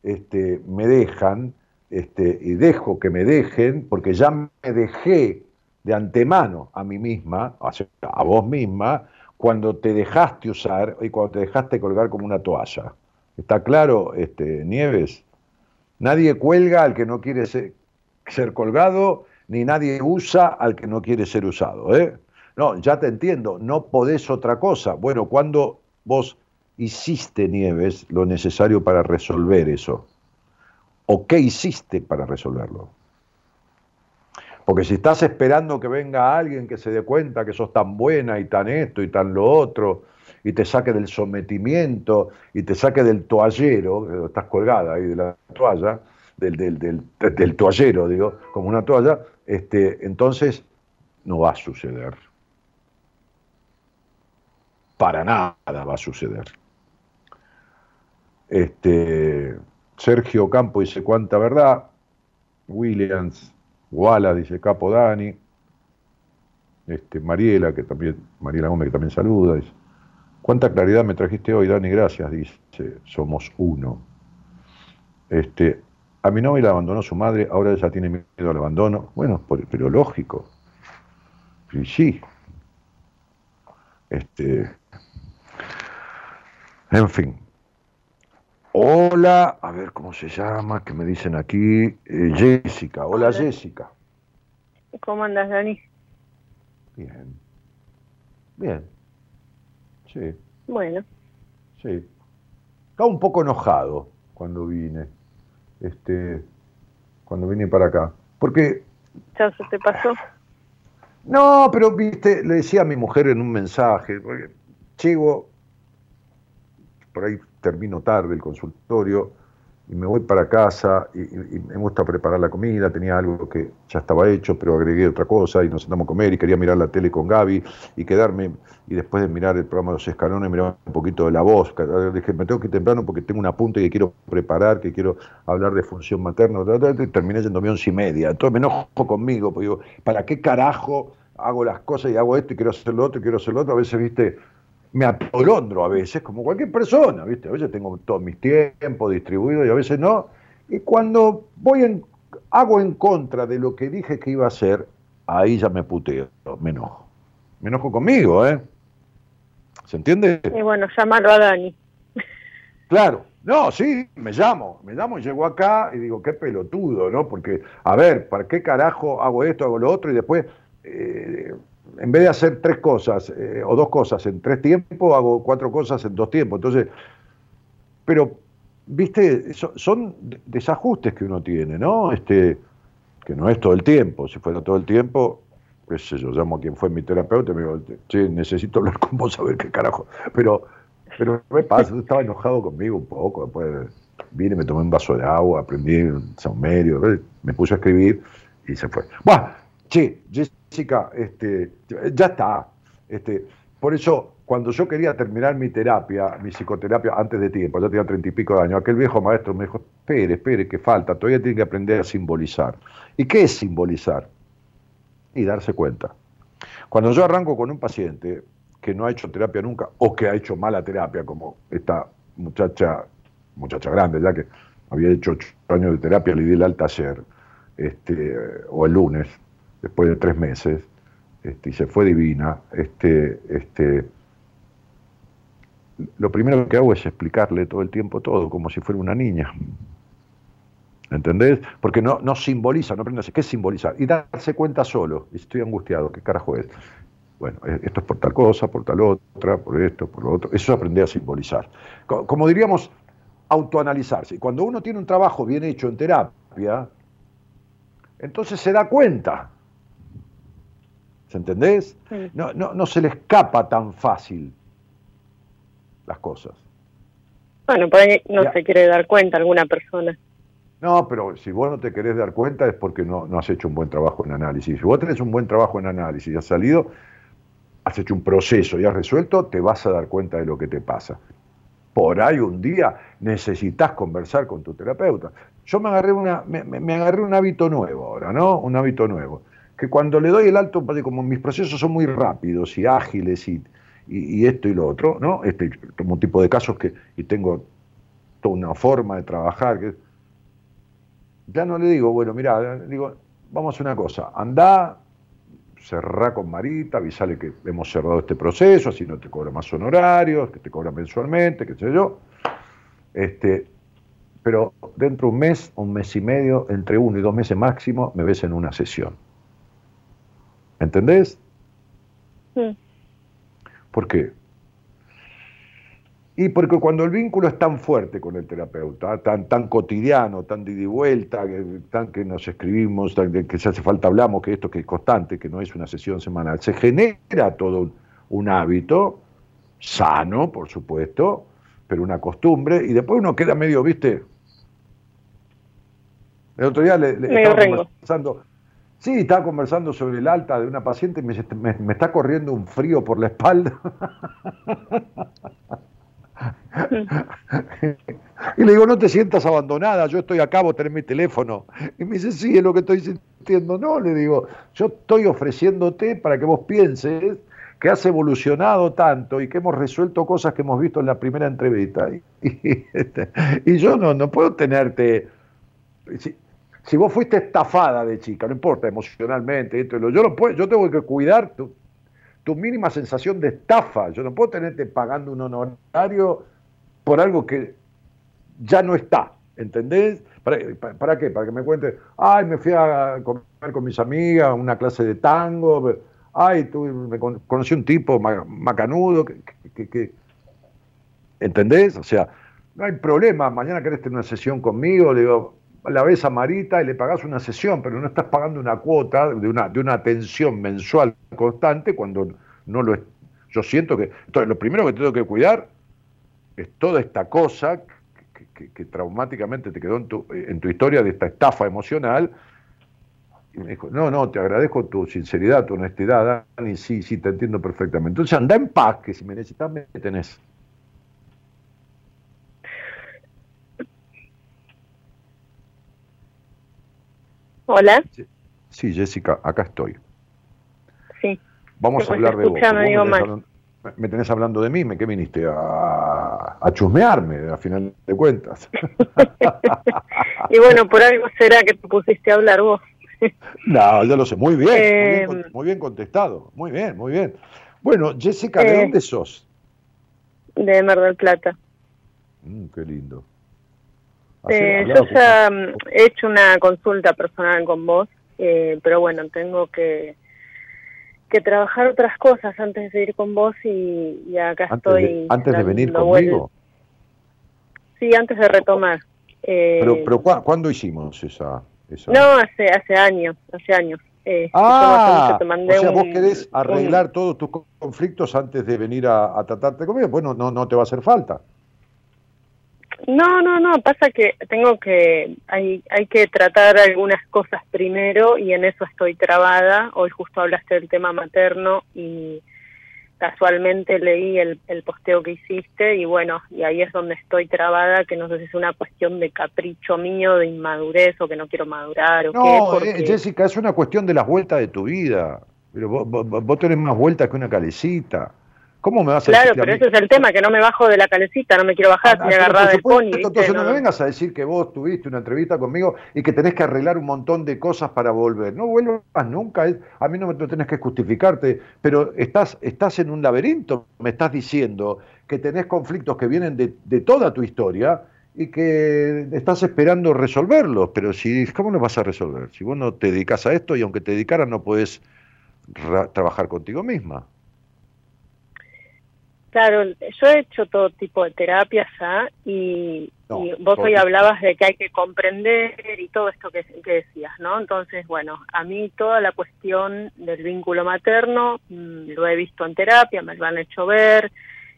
este, me dejan este, y dejo que me dejen porque ya me dejé de antemano a mí misma, a vos misma, cuando te dejaste usar y cuando te dejaste colgar como una toalla. ¿Está claro, este, Nieves? Nadie cuelga al que no quiere ser, colgado, ni nadie usa al que no quiere ser usado. ¿eh? No, ya te entiendo, no podés otra cosa. Bueno, cuando vos hiciste, Nieves, lo necesario para resolver eso? ¿O qué hiciste para resolverlo? Porque si estás esperando que venga alguien que se dé cuenta que sos tan buena y tan esto y tan lo otro, y te saque del sometimiento y te saque del toallero, estás colgada ahí de la toalla, del, del, toallero, digo, como una toalla, este, entonces no va a suceder. Para nada va a suceder. Este, Sergio Campo dice cuánta verdad. Williams, Wala dice Capo Dani. Este, Mariela, que también, Mariela Gómez que también saluda, dice, cuánta claridad me trajiste hoy, Dani, gracias, dice, somos uno. Este, a mi novia la abandonó su madre, ahora ella tiene miedo al abandono. Bueno, pero lógico. Sí, sí. Este, en fin. Hola, a ver cómo se llama, que me dicen aquí. Eh, Jessica. Hola, Jessica. ¿Cómo andas, Dani? Bien. Bien. Sí. Bueno. Sí. Estaba un poco enojado cuando vine. Este, cuando vine para acá. Porque. ¿Ya se te pasó? No, pero viste, le decía a mi mujer en un mensaje, porque chivo, por ahí termino tarde el consultorio y me voy para casa y, me gusta preparar la comida, tenía algo que ya estaba hecho, pero agregué otra cosa y nos sentamos a comer y quería mirar la tele con Gaby y quedarme, y después de mirar el programa de los escalones, mirar un poquito de la voz, dije, me tengo que ir temprano porque tengo un apunte que quiero preparar, que quiero hablar de función materna, y terminé yendo a once y media, entonces me enojo conmigo, porque digo, ¿para qué carajo hago las cosas y hago esto y quiero hacer lo otro y quiero hacer lo otro? A veces, viste, me atolondro a veces, como cualquier persona, ¿viste? A veces tengo todos mis tiempos distribuidos y a veces no. Y cuando voy en, hago en contra de lo que dije que iba a hacer, ahí ya me puteo, me enojo. Me enojo conmigo, ¿eh? ¿Se entiende? Y bueno, llamarlo a Dani. Claro, no, sí, me llamo, me llamo y llego acá y digo, qué pelotudo, ¿no? Porque, a ver, ¿para qué carajo hago esto, hago lo otro y después eh, en vez de hacer tres cosas eh, o dos cosas en tres tiempos, hago cuatro cosas en dos tiempos. Entonces, pero, viste, son desajustes que uno tiene, ¿no? Este, que no es todo el tiempo. Si fuera todo el tiempo, qué sé yo, llamo a quien fue mi terapeuta y me digo, che, necesito hablar con vos a ver qué carajo. Pero, pero me pasa, estaba enojado conmigo un poco, después vine, me tomé un vaso de agua, aprendí un saumerio, me puse a escribir y se fue. Bueno, che, chica, este, ya está. Este, por eso, cuando yo quería terminar mi terapia, mi psicoterapia antes de tiempo, ya tenía treinta y pico de años, aquel viejo maestro me dijo, espere, espere, que falta, todavía tiene que aprender a simbolizar. ¿Y qué es simbolizar? Y darse cuenta. Cuando yo arranco con un paciente que no ha hecho terapia nunca, o que ha hecho mala terapia, como esta muchacha, muchacha grande, ya que había hecho ocho años de terapia, le di el alta ayer, este, o el lunes, después de tres meses, este, y se fue divina, este, este, lo primero que hago es explicarle todo el tiempo todo, como si fuera una niña. ¿Entendés? Porque no, no simboliza, no aprende qué es simbolizar. Y darse cuenta solo, estoy angustiado, ¿qué carajo es? Bueno, eh, esto es por tal cosa, por tal otra, por esto, por lo otro. Eso es aprender a simbolizar. Como diríamos, autoanalizarse. Y cuando uno tiene un trabajo bien hecho en terapia, entonces se da cuenta ¿Se entendés? No, no, no se le escapa tan fácil las cosas. Bueno, por ahí no se quiere dar cuenta alguna persona. No, pero si vos no te querés dar cuenta es porque no, no has hecho un buen trabajo en análisis. Si vos tenés un buen trabajo en análisis y has salido, has hecho un proceso y has resuelto, te vas a dar cuenta de lo que te pasa. Por ahí un día necesitas conversar con tu terapeuta. Yo me agarré, una, me, me agarré un hábito nuevo ahora, ¿no? Un hábito nuevo que cuando le doy el alto, como mis procesos son muy rápidos y ágiles y, y, esto y lo otro, ¿no? Este, como un tipo de casos que, y tengo toda una forma de trabajar, que, ya no le digo, bueno, mira, digo, vamos a hacer una cosa, anda, cerrá con Marita, avisale que hemos cerrado este proceso, así no te cobra más honorarios, que te cobra mensualmente, qué sé yo. Este, pero dentro de un mes, un mes y medio, entre uno y dos meses máximo, me ves en una sesión. ¿Entendés? Sí. ¿Por qué? Y porque cuando el vínculo es tan fuerte con el terapeuta, tan, tan cotidiano, tan de vuelta, que, tan que nos escribimos, que se hace falta hablamos, que esto que es constante, que no es una sesión semanal, se genera todo un, hábito sano, por supuesto, pero una costumbre, y después uno queda medio, viste. El otro día le, le estaba conversando, Sí, estaba conversando sobre el alta de una paciente y me, me, está corriendo un frío por la espalda. y le digo, no te sientas abandonada, yo estoy acá, vos tenés mi teléfono. Y me dice, sí, es lo que estoy sintiendo. No, le digo, yo estoy ofreciéndote para que vos pienses que has evolucionado tanto y que hemos resuelto cosas que hemos visto en la primera entrevista. Y, y yo no, no puedo tenerte... vos fuiste estafada de chica, no importa emocionalmente, yo, no puedo, yo tengo que cuidar tu, mínima sensación de estafa. Yo no puedo tenerte pagando un honorario por algo que ya no está. ¿Entendés? ¿Para, qué? Para que me cuente, ay, me fui a comer con mis amigas, una clase de tango, ay, tú, me conocí un tipo macanudo, que, ¿entendés? O sea, no hay problema, mañana querés tener una sesión conmigo, le digo, la ves a Marita y le pagás una sesión, pero no estás pagando una cuota de una, de una atención mensual constante cuando no lo es. Yo siento que. Entonces, lo primero que tengo que cuidar es toda esta cosa que, traumáticamente te quedó en tu, en tu historia de esta estafa emocional. Y me dijo, no, no, te agradezco tu sinceridad, tu honestidad, Dani, sí, sí, te entiendo perfectamente. Entonces anda en paz, que si me necesitas me tenés. Hola. Sí, Jessica, acá estoy. Sí. Vamos a hablar de vos. me, tenés hablando, de mí, ¿me qué viniste? A, a chusmearme, a final de cuentas. y bueno, por algo será que te pusiste a hablar vos. no, ya lo sé, muy bien, muy, bien contestado, muy bien, muy bien. Bueno, Jessica, ¿de eh, dónde sos? De Mar del Plata. Mm, qué lindo. Eh, yo ya mm, he hecho una consulta personal con vos, eh, pero bueno, tengo que, que trabajar otras cosas antes de ir con vos y, acá estoy. ¿Antes de venir conmigo? Sí, antes de retomar. Eh, pero, pero ¿cuándo hicimos esa, No, hace, hace años, hace años. ah, o sea, vos querés arreglar todos tus conflictos antes de venir a, a tratarte conmigo, bueno, no, no te va a hacer falta. No, no, no, pasa que tengo que, hay, hay que tratar algunas cosas primero y en eso estoy trabada. Hoy justo hablaste del tema materno y casualmente leí el, el posteo que hiciste y bueno, y ahí es donde estoy trabada, que no sé si es una cuestión de capricho mío, de inmadurez o que no quiero madurar o no, qué. Eh, Jessica, es una cuestión de las vueltas de tu vida. Pero vos, vos tenés más vueltas que una calecita. ¿Cómo me vas a Claro, pero ese es el tema, que no me bajo de la calecita, no me quiero bajar ah, sin agarrar del pony. Entonces no, me vengas a decir que vos tuviste una entrevista conmigo y que tenés que arreglar un montón de cosas para volver. No vuelvas nunca, a mí no me tenés que justificarte, pero estás, estás en un laberinto, me estás diciendo que tenés conflictos que vienen de, de toda tu historia y que estás esperando resolverlos, pero si, ¿cómo los vas a resolver? Si vos no te dedicas a esto y aunque te dedicaras no puedes trabajar contigo misma. Claro, yo he hecho todo tipo de terapias ¿ah? y, vos hoy hablabas de que hay que comprender y todo esto que, decías, ¿no? Entonces, bueno, a mí toda la cuestión del vínculo materno mm, lo he visto en terapia, me lo han hecho ver,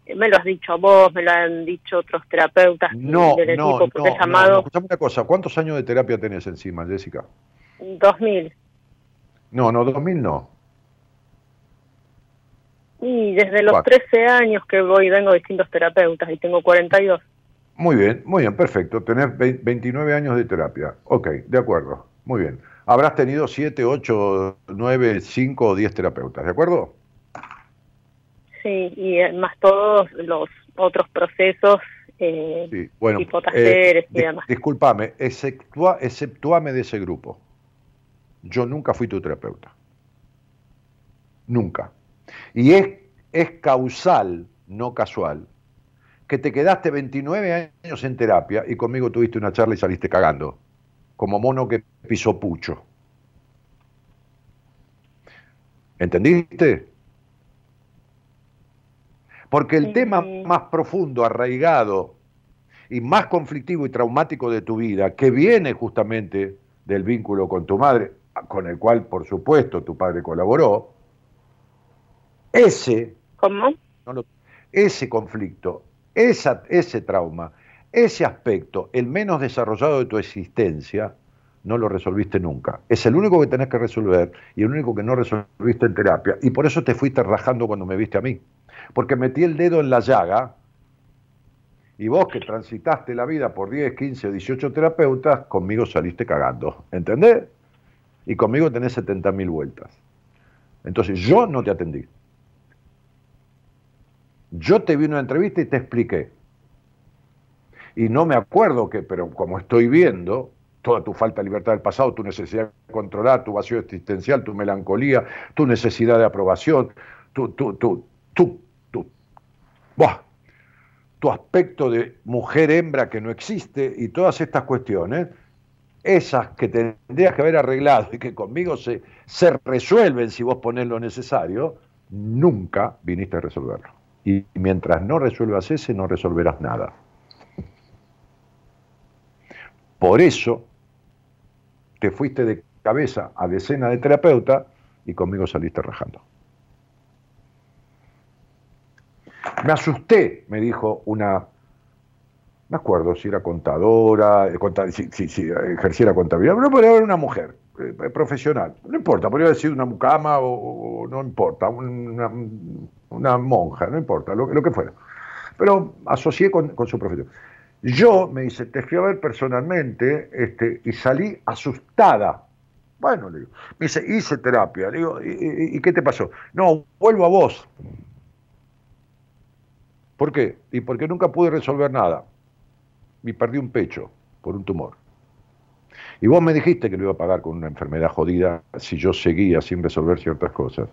eh, me lo has dicho vos, me lo han dicho otros terapeutas no, del no, equipo, no, llamado... No, una cosa, ¿cuántos años de terapia tenés encima, Jessica? 2000. No, no, 2000 no. Y desde los 13 años que voy vengo distintos terapeutas y tengo 42. Muy bien, muy bien, perfecto. Tenés 29 años de terapia. Ok, de acuerdo. Muy bien. Habrás tenido 7, 8, 9, 5 o 10 terapeutas, ¿de acuerdo? Sí, y además todos los otros procesos eh, Sí, bueno, tipo talleres eh, y demás. discúlpame, exceptua- exceptuame de ese grupo. Yo nunca fui tu terapeuta. Nunca. Y es, es causal, no casual, que te quedaste 29 años en terapia y conmigo tuviste una charla y saliste cagando, como mono que pisó pucho. ¿Entendiste? Porque el tema más profundo, arraigado y más conflictivo y traumático de tu vida, que viene justamente del vínculo con tu madre, con el cual, por supuesto, tu padre colaboró, ese, ¿Cómo? no lo- ese conflicto, esa, ese trauma, ese aspecto, el menos desarrollado de tu existencia, no lo resolviste nunca. Es el único que tenés que resolver y el único que no resolviste en terapia. Y por eso te fuiste rajando cuando me viste a mí. Porque metí el dedo en la llaga y vos que transitaste la vida por 10, 15 o 18 terapeutas, conmigo saliste cagando. ¿Entendés? Y conmigo tenés 70 mil vueltas. Entonces yo no te atendí. Yo te vi una entrevista y te expliqué. Y no me acuerdo que, pero como estoy viendo, toda tu falta de libertad del pasado, tu necesidad de controlar, tu vacío existencial, tu melancolía, tu necesidad de aprobación, tu, tu, tu, tu, tu, buah, tu aspecto de mujer-hembra que no existe y todas estas cuestiones, esas que tendrías que haber arreglado y que conmigo se, se resuelven si vos ponés lo necesario, nunca viniste a resolverlo. Y mientras no resuelvas ese, no resolverás nada. Por eso te fuiste de cabeza a decenas de terapeutas y conmigo saliste rajando. Me asusté, me dijo una, me acuerdo si era contadora, eh, si, si- si ejerciera contabilidad, pero podría haber una mujer eh, profesional, no importa, podría sido una mucama o, no importa, una, una monja, no importa, lo, lo que fuera. Pero asocié con, su profesión. Yo, me dice, te fui a ver personalmente este, y salí asustada. Bueno, le digo, me dice, hice terapia. Le digo, ¿y, y- y qué te pasó? No, vuelvo a vos. ¿Por qué? Y porque nunca pude resolver nada. Y perdí un pecho por un tumor. Y vos me dijiste que lo iba a pagar con una enfermedad jodida si yo seguía sin resolver ciertas cosas.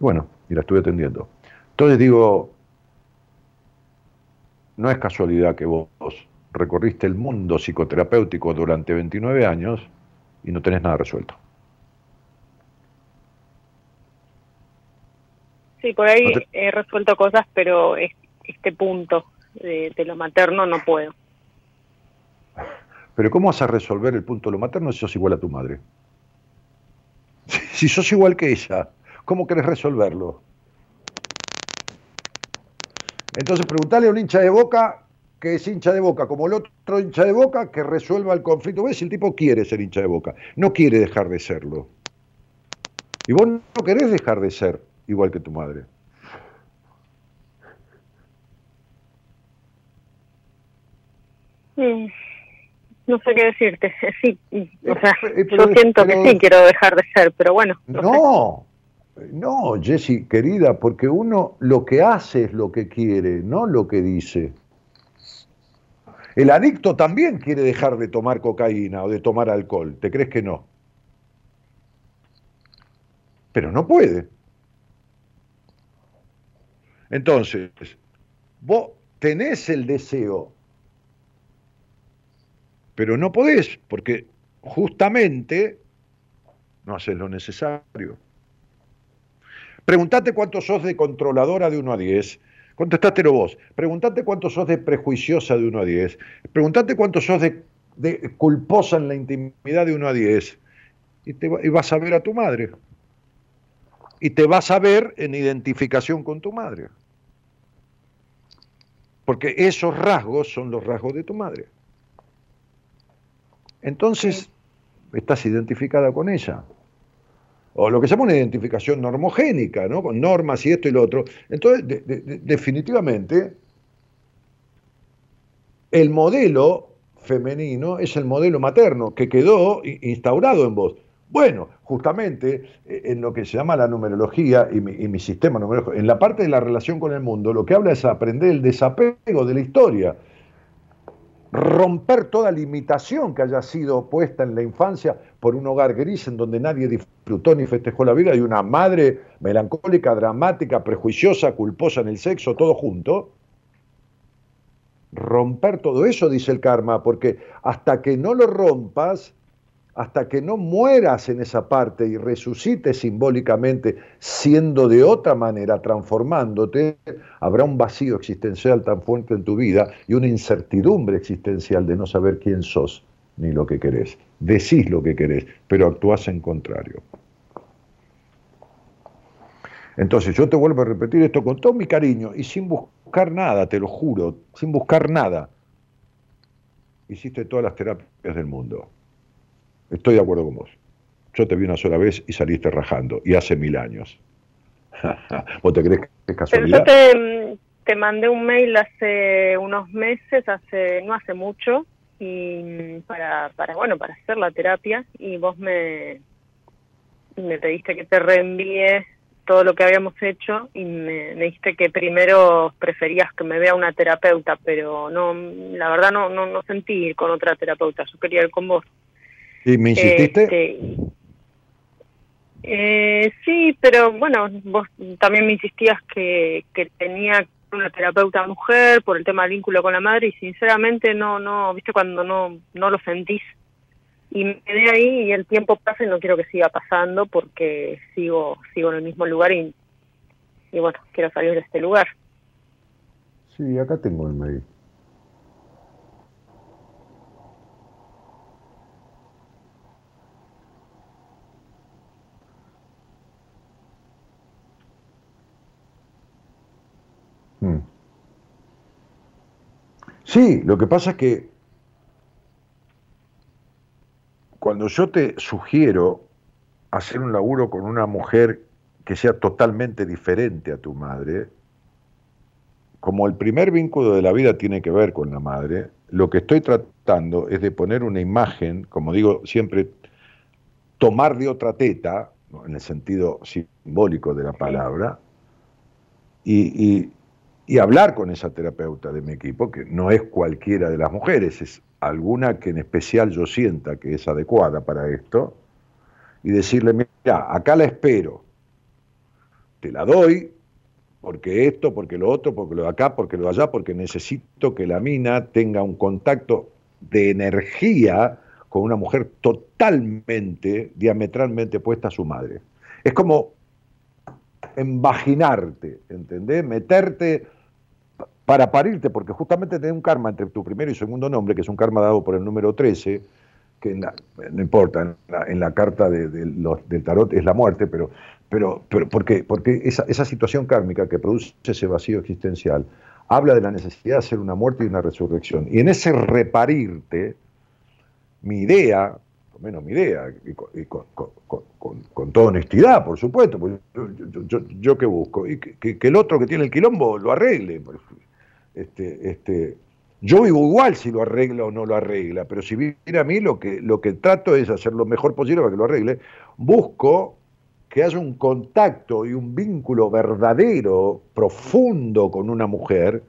Bueno, y la estuve atendiendo. Entonces digo, no es casualidad que vos recorriste el mundo psicoterapéutico durante 29 años y no tenés nada resuelto. Sí, por ahí No te- he resuelto cosas, pero es- este punto de, de lo materno no puedo. Pero ¿cómo vas a resolver el punto de lo materno si sos igual a tu madre? Si, sos igual que ella, ¿cómo querés resolverlo? Entonces preguntale a un hincha de boca que es hincha de boca, como el otro hincha de boca, que resuelva el conflicto. ¿Ves? El tipo quiere ser hincha de boca, no quiere dejar de serlo. Y vos no querés dejar de ser igual que tu madre. Mm, No sé qué decirte. Sí, o sea, Eh, pero- yo siento pero- que sí quiero dejar de ser, pero bueno. No, sé. No, no, Jessy, querida, porque uno lo que hace es lo que quiere, no lo que dice. El adicto también quiere dejar de tomar cocaína o de tomar alcohol. ¿Te crees que no? Pero no puede. Entonces, vos tenés el deseo, pero no podés, porque justamente no haces lo necesario. Preguntate cuánto sos de controladora de 1 a 10. Contestátelo vos. Preguntate cuánto sos de prejuiciosa de 1 a 10. Preguntate cuánto sos de, de culposa en la intimidad de 1 a 10. Y, vas a ver a tu madre. Y te vas a ver en identificación con tu madre. Porque esos rasgos son los rasgos de tu madre. Entonces, estás identificada con ella. O lo que se llama una identificación normogénica, ¿no? Con normas y esto y lo otro. Entonces, de- de- de- definitivamente, el modelo femenino es el modelo materno que quedó instaurado en vos. Bueno, justamente eh, en lo que se llama la numerología y mi, sistema numerológico, en la parte de la relación con el mundo, lo que habla es aprender el desapego de la historia, romper toda limitación que haya sido puesta en la infancia por un hogar gris en donde nadie disfrutó ni festejó la vida y una madre melancólica, dramática, prejuiciosa, culposa en el sexo, todo junto. Romper todo eso, dice el karma, porque hasta que no lo rompas, hasta que no mueras en esa parte y resucites simbólicamente siendo de otra manera, transformándote, habrá un vacío existencial tan fuerte en tu vida y una incertidumbre existencial de no saber quién sos ni lo que querés. Decís lo que querés, pero actuás en contrario. Entonces yo te vuelvo a repetir esto con todo mi cariño y sin buscar nada, te lo juro, sin buscar nada. Hiciste todas las terapias del mundo Estoy de acuerdo con vos. Yo te vi una sola vez y saliste rajando, y hace mil años. ¿Vos te crees que es casualidad? yo te, mandé un mail hace unos meses, hace no hace mucho, y para, para bueno, para hacer la terapia, y vos me, me pediste que te reenvíe todo lo que habíamos hecho y me, me, dijiste que primero preferías que me vea una terapeuta, pero no, la verdad no, no, no sentí ir con otra terapeuta, yo quería ir con vos. ¿Y me insististe? Este, eh, sí, pero bueno, vos también me insistías que, que tenía una terapeuta mujer por el tema del vínculo con la madre y sinceramente no, no, viste cuando no, no lo sentís. Y me quedé ahí y el tiempo pasa y no quiero que siga pasando porque sigo, sigo en el mismo lugar y, y bueno, quiero salir de este lugar. Sí, acá tengo el mail. Sí, lo que pasa es que cuando yo te sugiero hacer un laburo con una mujer que sea totalmente diferente a tu madre, como el primer vínculo de la vida tiene que ver con la madre, lo que estoy tratando es de poner una imagen, como digo siempre, tomar de otra teta, en el sentido simbólico de la palabra, y, y hablar con esa terapeuta de mi equipo, que no es cualquiera de las mujeres, es alguna que en especial yo sienta que es adecuada para esto, y decirle, mira, acá la espero, te la doy, porque esto, porque lo otro, porque lo de acá, porque lo de allá, porque necesito que la mina tenga un contacto de energía con una mujer totalmente, diametralmente puesta a su madre. Es como envaginarte, ¿entendés? Meterte para parirte, porque justamente tenés un karma entre tu primero y segundo nombre, que es un karma dado por el número 13, que no importa, en la, carta de, del tarot es la muerte, pero, pero, pero ¿por qué? Porque esa, esa situación kármica que produce ese vacío existencial habla de la necesidad de hacer una muerte y una resurrección. Y en ese reparirte, mi idea, menos mi idea, y con, toda honestidad, por supuesto, porque yo, yo, que busco, y que, el otro que tiene el quilombo lo arregle. Este, este, yo vivo igual si lo arregla o no lo arregla, pero si viene a mí lo que, lo que trato es hacer lo mejor posible para que lo arregle, busco que haya un contacto y un vínculo verdadero, profundo con una mujer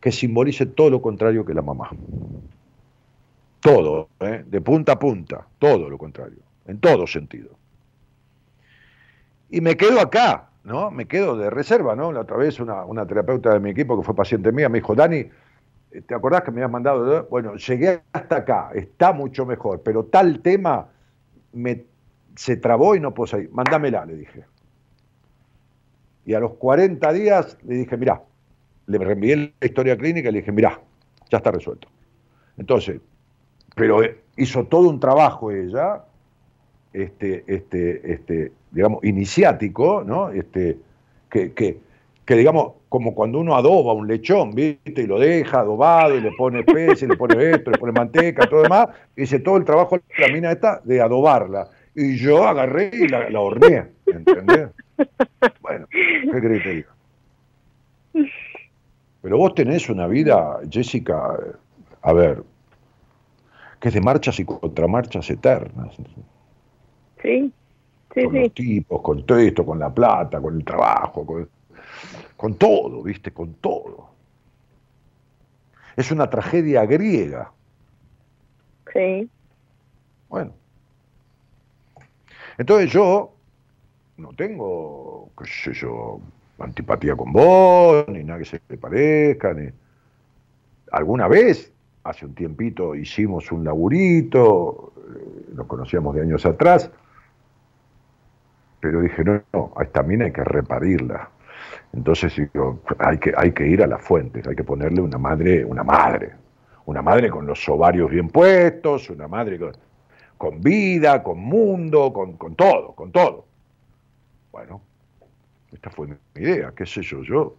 que simbolice todo lo contrario que la mamá. Todo, ¿eh? de punta a punta, todo lo contrario, en todo sentido. Y me quedo acá, ¿no? Me quedo de reserva, ¿no? La otra vez una, una terapeuta de mi equipo que fue paciente mía me dijo, Dani, ¿te acordás que me habías mandado? Bueno, llegué hasta acá, está mucho mejor, pero tal tema me, se trabó y no puedo salir. Mándamela, le dije. Y a los 40 días le dije, mirá, le reenvié la historia clínica y le dije, mirá, ya está resuelto. Entonces, pero hizo todo un trabajo ella, este, este, este, digamos, iniciático, ¿no? Este, que, que, que, digamos, como cuando uno adoba un lechón, ¿viste? Y lo deja adobado, y le pone y le pone esto, le pone manteca, todo demás, hice todo el trabajo de la mina esta de adobarla. Y yo agarré y la, la horneé, ¿entendés? Bueno, ¿qué crees que diga? Pero vos tenés una vida, Jessica, a ver, que es de marchas y contramarchas eternas. Sí, con los tipos, con todo esto, con la plata, con el trabajo, con, con todo, ¿viste? Con todo. Es una tragedia griega. Sí. Bueno. Entonces yo no tengo, qué sé yo, antipatía con vos, ni nada que se te parezca, ni... Alguna vez, hace un tiempito, hicimos un laburito, eh, nos conocíamos de años atrás, pero dije, no, no, mina hay que reparirla. Entonces digo, hay que, hay que ir a las fuentes, hay que ponerle una madre, una madre, una madre con los ovarios bien puestos, una madre con, vida, con mundo, con, con, todo, con todo. Bueno, esta fue mi idea, qué sé yo, yo.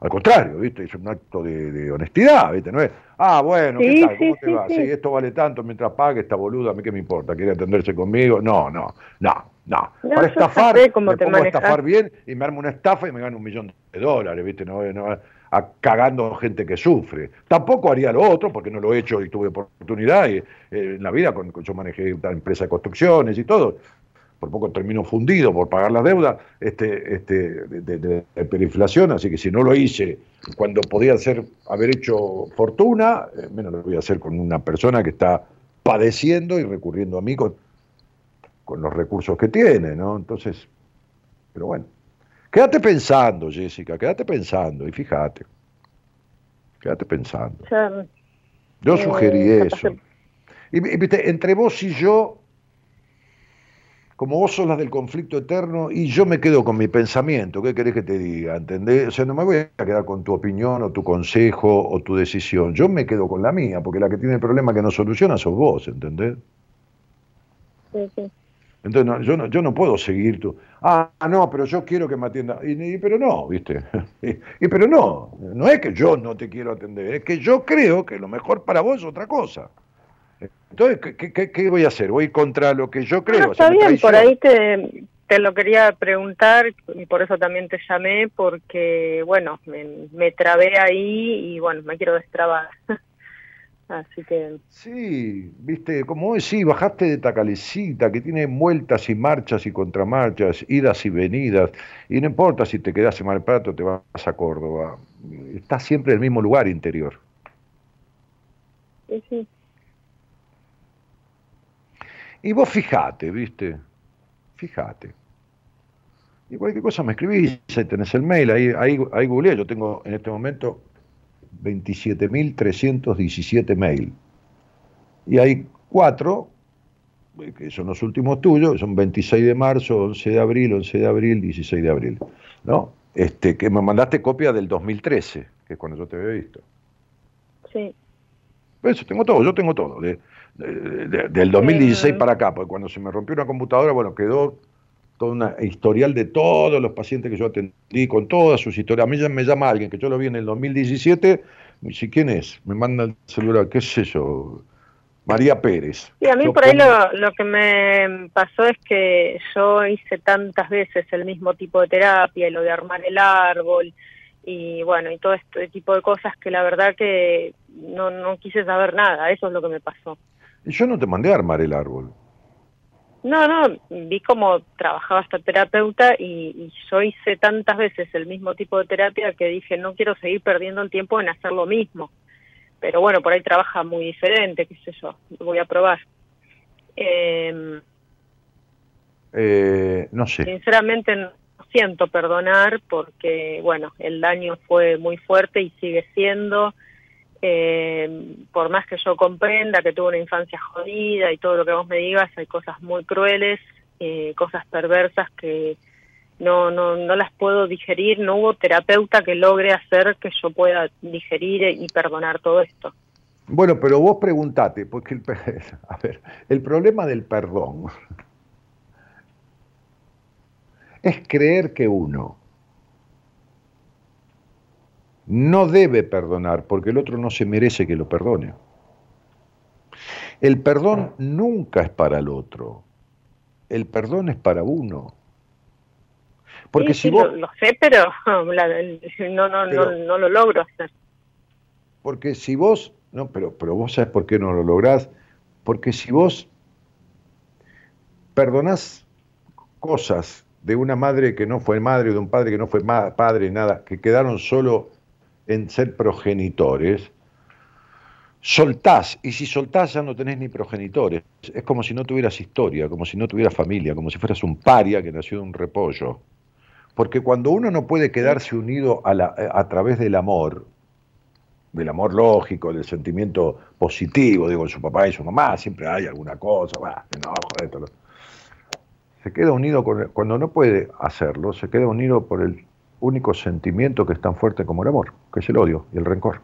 Al contrario, ¿viste? Es un acto de, honestidad, ¿viste? No es, ah, bueno, ¿qué tal? ¿Cómo te va? Sí. esto vale tanto mientras pague esta boluda, a mí qué me importa, quiere atenderse conmigo. No, no, no, no. Para estafar, me pongo a estafar bien y me armo una estafa y me gano un millón de dólares, ¿viste? No, no, a, cagando gente que sufre. Tampoco haría lo otro, porque no lo he hecho y tuve oportunidad. Y, eh, en la vida, con, yo manejé una empresa de construcciones y todo por poco termino fundido por pagar las deudas este, este, de, de, hiperinflación, así que si no lo hice cuando podía ser, haber hecho fortuna, eh, menos lo voy a hacer con una persona que está padeciendo y recurriendo a mí con, con los recursos que tiene, ¿no? Entonces, pero bueno, quédate pensando, Jessica, quédate pensando y fíjate, quédate pensando. Yo sugerí eh, eso. Y, viste, entre vos y yo como vos sos las del conflicto eterno y yo me quedo con mi pensamiento, ¿qué querés que te diga? ¿Entendés? O sea, no me voy a quedar con tu opinión o tu consejo o tu decisión, yo me quedo con la mía, porque la que tiene el problema que no soluciona sos vos, ¿entendés? Sí, sí. Entonces yo, no, yo no puedo seguir tu, ah, no, pero yo quiero que me atienda, y, pero no, ¿viste? y, pero no, no es que yo no te quiero atender, es que yo creo que lo mejor para vos es otra cosa. Entonces, ¿qué, voy a hacer? ¿Voy contra lo que yo creo? está bien, por ahí te, te lo quería preguntar y por eso también te llamé, porque, bueno, me, trabé ahí y, bueno, me quiero destrabar. Así que... Sí, viste, como hoy sí, bajaste de Tacalecita, que tiene vueltas y marchas y contramarchas, idas y venidas, y no importa si te quedas en Malprato o te vas a Córdoba, estás siempre en el mismo lugar interior. Sí, sí. Y vos fijate, ¿viste? Fijate. Y cualquier cosa me escribís, ahí tenés el mail, ahí, ahí, ahí googleé, yo tengo en este momento 27.317 mail. Y hay cuatro, eh, que son los últimos tuyos, son 26 de marzo, 11 de abril, 11 de abril, 16 de abril, ¿no? Este, que me mandaste copia del 2013, que es cuando yo te había visto. Sí. Eso, tengo todo, yo tengo todo del 2016 para acá, porque cuando se me rompió una computadora, bueno, quedó toda una historial de todos los pacientes que yo atendí, con todas sus historias. A mí ya me llama alguien que yo lo vi en el 2017, me dice, ¿quién es? Me manda el celular, qué sé yo, María Pérez. Y a mí por ahí lo, lo, que me pasó es que yo hice tantas veces el mismo tipo de terapia, lo de armar el árbol, y bueno, y todo este tipo de cosas que la verdad que no, no quise saber nada, eso es lo que me pasó. Y yo no te mandé a armar el árbol. No, no, vi cómo trabajaba esta terapeuta y, yo hice tantas veces el mismo tipo de terapia que dije, no quiero seguir perdiendo el tiempo en hacer lo mismo. Pero bueno, por ahí trabaja muy diferente, qué sé yo, voy a probar. Em, eh, no sé. Sinceramente no siento perdonar porque, bueno, el daño fue muy fuerte y sigue siendo eh, por más que yo comprenda que tuve una infancia jodida y todo lo que vos me digas, hay cosas muy crueles, eh, cosas perversas que no, no, no las puedo digerir, no hubo terapeuta que logre hacer que yo pueda digerir y perdonar todo esto. Bueno, pero vos preguntate, porque el, a ver, el problema del perdón es creer que uno no debe perdonar porque el otro no se merece que lo perdone. El perdón nunca es para el otro, el perdón es para uno. Porque si vos... lo, sé, pero no, no, no, lo logro hacer. Porque si vos, no, pero, pero vos sabes por qué no lo lográs, porque si vos perdonás cosas de una madre que no fue madre, de un padre que no fue padre, nada, que quedaron solo en ser progenitores, soltás, y si soltás ya no tenés ni progenitores. Es como si no tuvieras historia, como si no tuvieras familia, como si fueras un paria que nació de un repollo. Porque cuando uno no puede quedarse unido a, la, a través del amor, del amor lógico, del sentimiento positivo, digo, su papá y su mamá, siempre hay alguna cosa, va, no, joder, se queda unido con cuando no puede hacerlo, se queda unido por el único sentimiento que es tan fuerte como el amor, que es el odio y el rencor.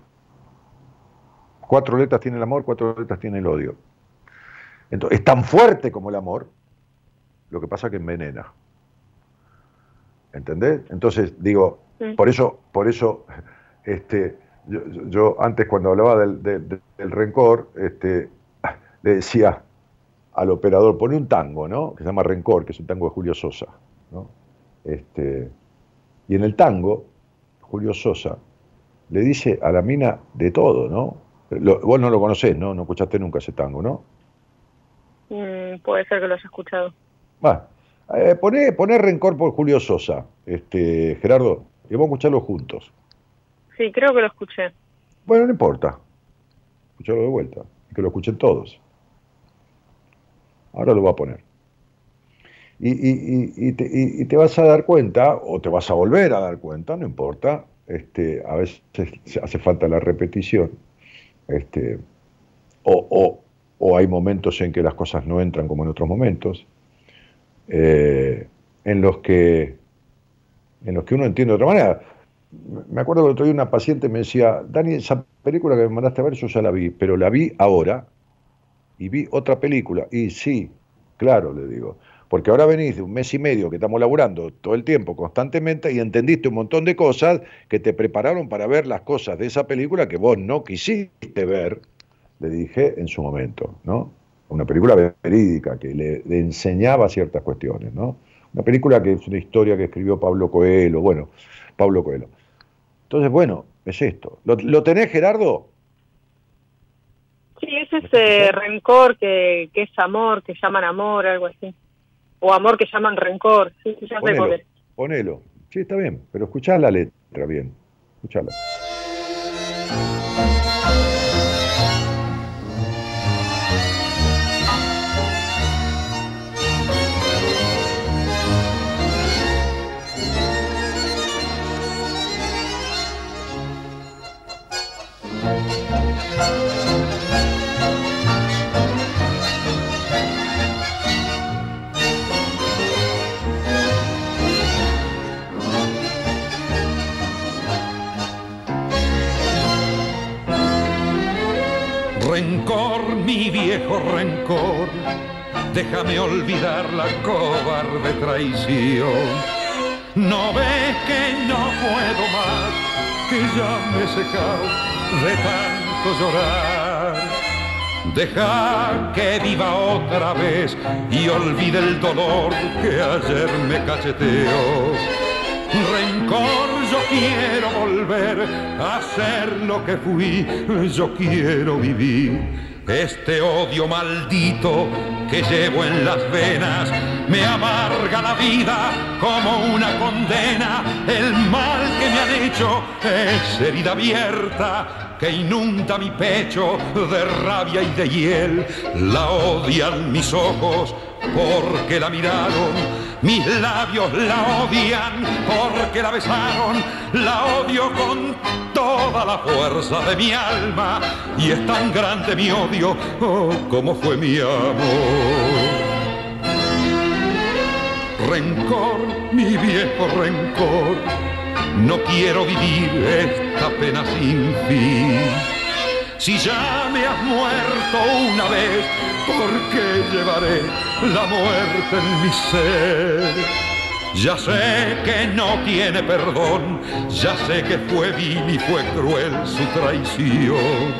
Cuatro letras tiene el amor, cuatro letras tiene el odio. Entonces, es tan fuerte como el amor, lo que pasa que envenena. ¿Entendés? Entonces, digo, por eso, por eso, este, yo, antes cuando hablaba del, del, rencor, este, le decía al operador, pone un tango, ¿no? Que se llama Rencor, que es un tango de Julio Sosa, ¿no? Este, y en el tango, Julio Sosa le dice a la mina de todo, ¿no? vos no lo conocés, ¿no? No escuchaste nunca ese tango, ¿no? Mm, puede ser que lo haya escuchado. Va. Eh, poné, Rencor por Julio Sosa, este, Gerardo, y vamos a escucharlo juntos. Sí, creo que lo escuché. Bueno, no importa. Escucharlo de vuelta. Que lo escuchen todos. Ahora lo voy a poner. Y, te, vas a dar cuenta, o te vas a volver a dar cuenta, no importa, este, a veces hace falta la repetición, este, o, hay momentos en que las cosas no entran como en otros momentos, eh, en, los que, en los que uno entiende de otra manera. Me acuerdo que otro día una paciente me decía, Dani, esa película que me mandaste a ver, yo ya la vi, pero la vi ahora y vi otra película. Y sí, claro, le digo, porque ahora venís de un mes y medio que estamos laburando todo el tiempo, constantemente, y entendiste un montón de cosas que te prepararon para ver las cosas de esa película que vos no quisiste ver, le dije en su momento, ¿no? Una película verídica que le, enseñaba ciertas cuestiones, ¿no? Una película que es una historia que escribió Pablo Coelho, bueno, Pablo Coelho. Entonces, bueno, es esto. ¿Lo, tenés, Gerardo? Sí, es ese rencor que, que es amor, que llaman amor, algo así o amor que llaman rencor. Sí, ya ponelo, ponelo. Sí, está bien, pero escuchá la letra bien. Escuchala. Rencor, mi viejo rencor, déjame olvidar la cobarde traición. No ves que no puedo más, que ya me he secado de tanto llorar. Deja que viva otra vez y olvide el dolor que ayer me cacheteó. Rencor yo quiero volver a ser lo que fui, yo quiero vivir. Este odio maldito que llevo en las venas me amarga la vida como una condena. El mal que me han hecho es herida abierta que inunda mi pecho de rabia y de hiel. La odian mis ojos porque la miraron mis labios la odian porque la besaron, la odio con toda la fuerza de mi alma y es tan grande mi odio oh, como fue mi amor. Rencor, mi viejo rencor, no quiero vivir esta pena sin fin. Si ya me has muerto una vez, ¿por qué llevaré la muerte en mi ser. Ya sé que no tiene perdón, ya sé que fue vil y fue cruel su traición.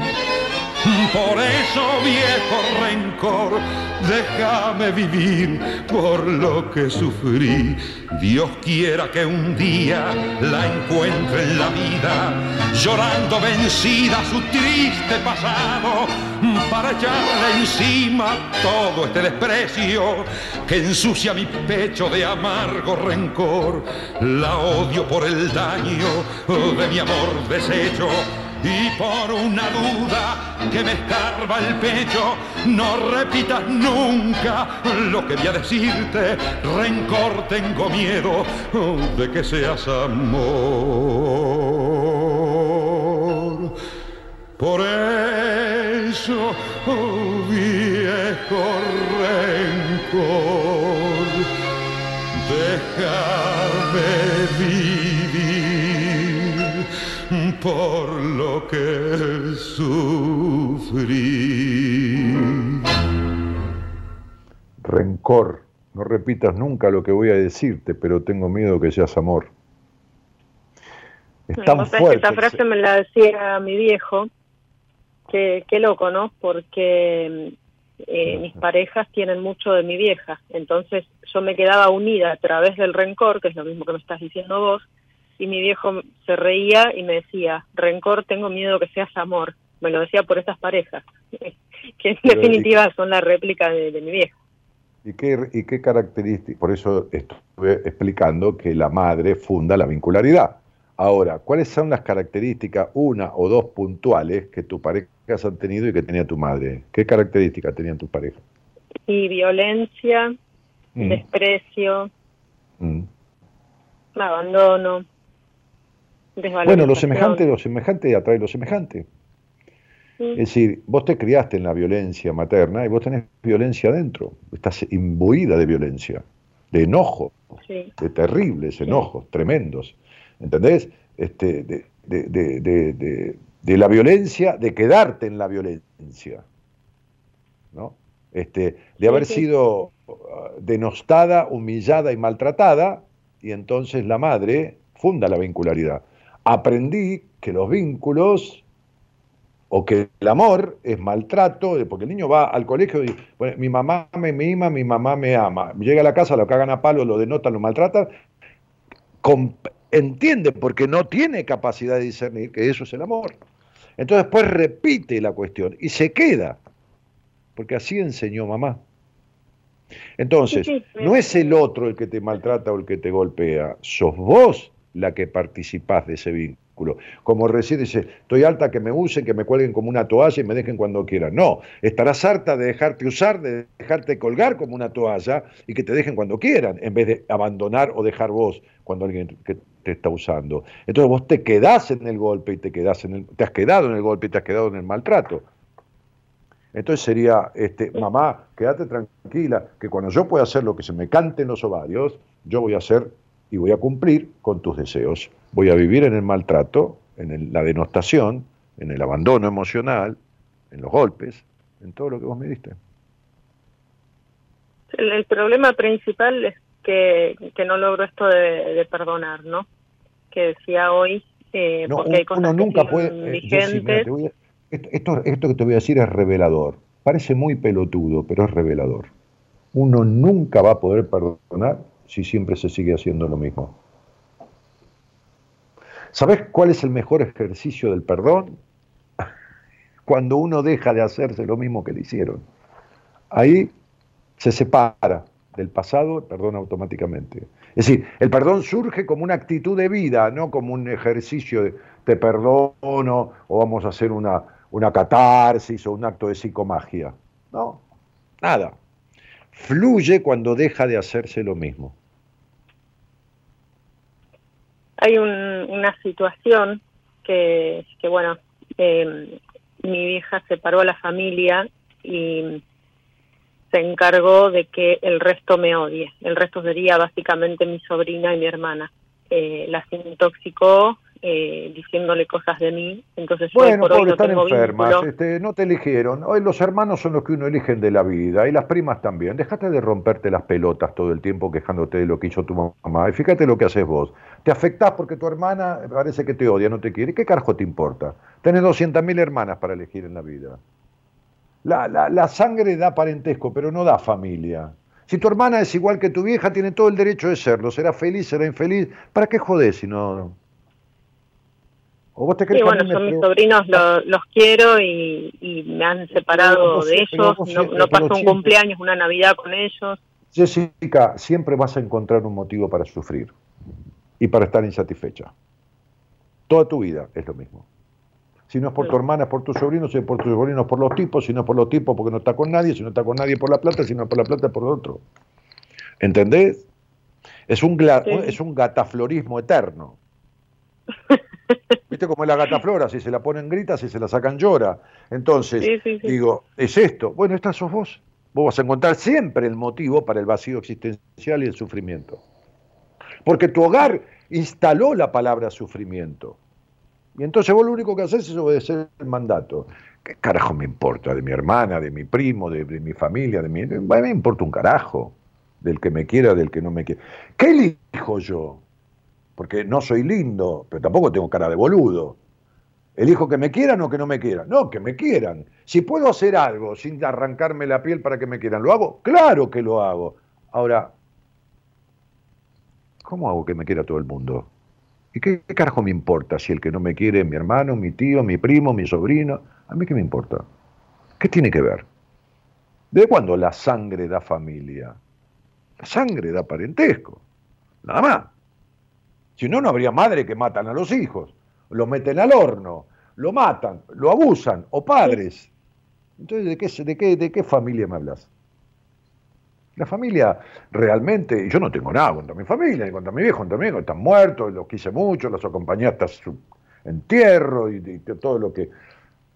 Por eso, viejo rencor, déjame vivir por lo que sufrí. Dios quiera que un día la encuentre en la vida, llorando vencida su triste pasado, para echarle encima todo este desprecio que ensucia mi pecho de amargo rencor. La odio por el daño de mi amor deshecho y por una duda que me escarba el pecho, no repitas nunca lo que voy a decirte, rencor tengo miedo de que seas amor. Por eso, oh viejo rencor, déjame vivir por lo que sufrí. Rencor, no repitas nunca lo que voy a decirte, pero tengo miedo que seas amor. Es tan fuerte. esta frase me la decía mi viejo, que qué loco, ¿no? Porque eh, mis parejas tienen mucho de mi vieja, entonces yo me quedaba unida a través del rencor, que es lo mismo que me estás diciendo vos, y mi viejo se reía y me decía, rencor, tengo miedo que seas amor. Me lo decía por estas parejas, que en definitiva son la réplica de, mi vieja. ¿Y qué, ¿Y qué características? Por eso estuve explicando que la madre funda la vincularidad. Ahora, ¿cuáles son las características, una o dos puntuales, que tus parejas han tenido y que tenía tu madre? ¿Qué características tenían tus parejas? Y violencia, mm. desprecio, mm. abandono, bueno, lo semejante, lo semejante atrae lo semejante. Es decir, vos te criaste en la violencia materna y vos tenés violencia adentro. Estás imbuida de violencia, de enojo, de terribles enojos, tremendos. ¿Entendés? Este, de, de, de, la violencia, de quedarte en la violencia. ¿no? Este, de haber sido ah, denostada, humillada y maltratada, y entonces la madre funda la vincularidad aprendí que los vínculos o que el amor es maltrato, porque el niño va al colegio y mi mamá me mima, mi mamá me ama. Llega a la casa, lo cagan a palo, lo denotan, lo maltratan. entiende, porque no tiene capacidad de discernir que eso es el amor. Entonces después repite la cuestión y se queda, porque así enseñó mamá. Entonces, no es el otro el que te maltrata o el que te golpea, sos vos la que participás de ese vínculo. Como recién dice, estoy alta que me usen, que me cuelguen como una toalla y me dejen cuando quieran. No, estarás harta de dejarte usar, de dejarte colgar como una toalla y que te dejen cuando quieran, en vez de abandonar o dejar vos cuando alguien te está usando. Entonces vos te quedás en el golpe y te quedás en el, te has quedado en el golpe y te has quedado en el maltrato. Entonces sería, este, mamá, quédate tranquila, que cuando yo pueda hacer lo que se me cante en los ovarios, yo voy a hacer y voy a cumplir con tus deseos. Voy a vivir en el maltrato, en la denostación, en el abandono emocional, en los golpes, en todo lo que vos me diste. El, problema principal es que, no logro esto de, perdonar, ¿no? Que decía hoy, eh, porque hay cosas nunca puede, eh, esto, esto que te voy a decir es revelador. Parece muy pelotudo, pero es revelador. Uno nunca va a poder perdonar si siempre se sigue haciendo lo mismo? ¿Sabes cuál es el mejor ejercicio del perdón? Cuando uno deja de hacerse lo mismo que le hicieron. Ahí se separa del pasado el perdón automáticamente. Es decir, el perdón surge como una actitud de vida, no como un ejercicio de te perdono o vamos a hacer una, una catarsis o un acto de psicomagia. No, nada fluye cuando deja de hacerse lo mismo. Hay una situación que, que bueno, em, mi vieja separó a la familia y se encargó de que el resto me odie. El resto sería básicamente mi sobrina y mi hermana. Eh, las intoxicó eh, diciéndole cosas de mí. Entonces, bueno, por están enfermas, este, no te eligieron. Hoy los hermanos son los que uno eligen de la vida y las primas también. Déjate de romperte las pelotas todo el tiempo quejándote de lo que hizo tu mamá. Y fíjate lo que haces vos. Te afectás porque tu hermana parece que te odia, no te quiere. ¿Qué carajo te importa? Tienes 200.000 hermanas para elegir en la vida. La, la, la sangre da parentesco, pero no da familia. Si tu hermana es igual que tu vieja, tiene todo el derecho de serlo. Será feliz, será infeliz. ¿Para qué jodés si no, ¿O vos te sí, bueno, son mis sobrinos, los quiero y, me han separado de ellos, no, no paso un cumpleaños, una Navidad con ellos. Jessica, siempre vas a encontrar un motivo para sufrir y para estar insatisfecha. Toda tu vida es lo mismo. Si no es por tu hermana, es por tu sobrino, si es por tus sobrinos, por los tipos, si no es por los tipos, porque no está con nadie, si no está con nadie por la plata, si no es por la plata, por otro. ¿Entendés? Es un, es un gataflorismo eterno. ¿Viste cómo es la gataflora? Si se la ponen grita, si se la sacan llora. Entonces, digo, es esto. Bueno, esta sos vos. Vos vas a encontrar siempre el motivo para el vacío existencial y el sufrimiento. Porque tu hogar instaló la palabra sufrimiento. Y entonces vos lo único que haces es obedecer el mandato. ¿Qué carajo me importa? De mi hermana, de mi primo, de, mi familia, de mi... me importa un carajo. Del que me quiera, del que no me quiera. ¿Qué elijo yo? Porque no soy lindo, pero tampoco tengo cara de boludo. ¿Elijo que me quieran o que no me quieran? No, que me quieran. Si puedo hacer algo sin arrancarme la piel para que me quieran, ¿lo hago? Claro que lo hago. Ahora, ¿cómo hago que me quiera todo el mundo? ¿Y qué, carajo me importa si el que no me quiere es mi hermano, mi tío, mi primo, mi sobrino? ¿A mí qué me importa? ¿Qué tiene que ver? ¿De cuándo la sangre da familia? La sangre da parentesco. Nada más. Si no, no habría madre que matan a los hijos, lo meten al horno, lo matan, lo abusan, o padres. Entonces, ¿de qué, de qué, de qué familia me hablas? La familia realmente, yo no tengo nada contra mi familia, ni contra mi viejo, contra mi hijo, están muertos, los quise mucho, los acompañé hasta su entierro y, todo lo que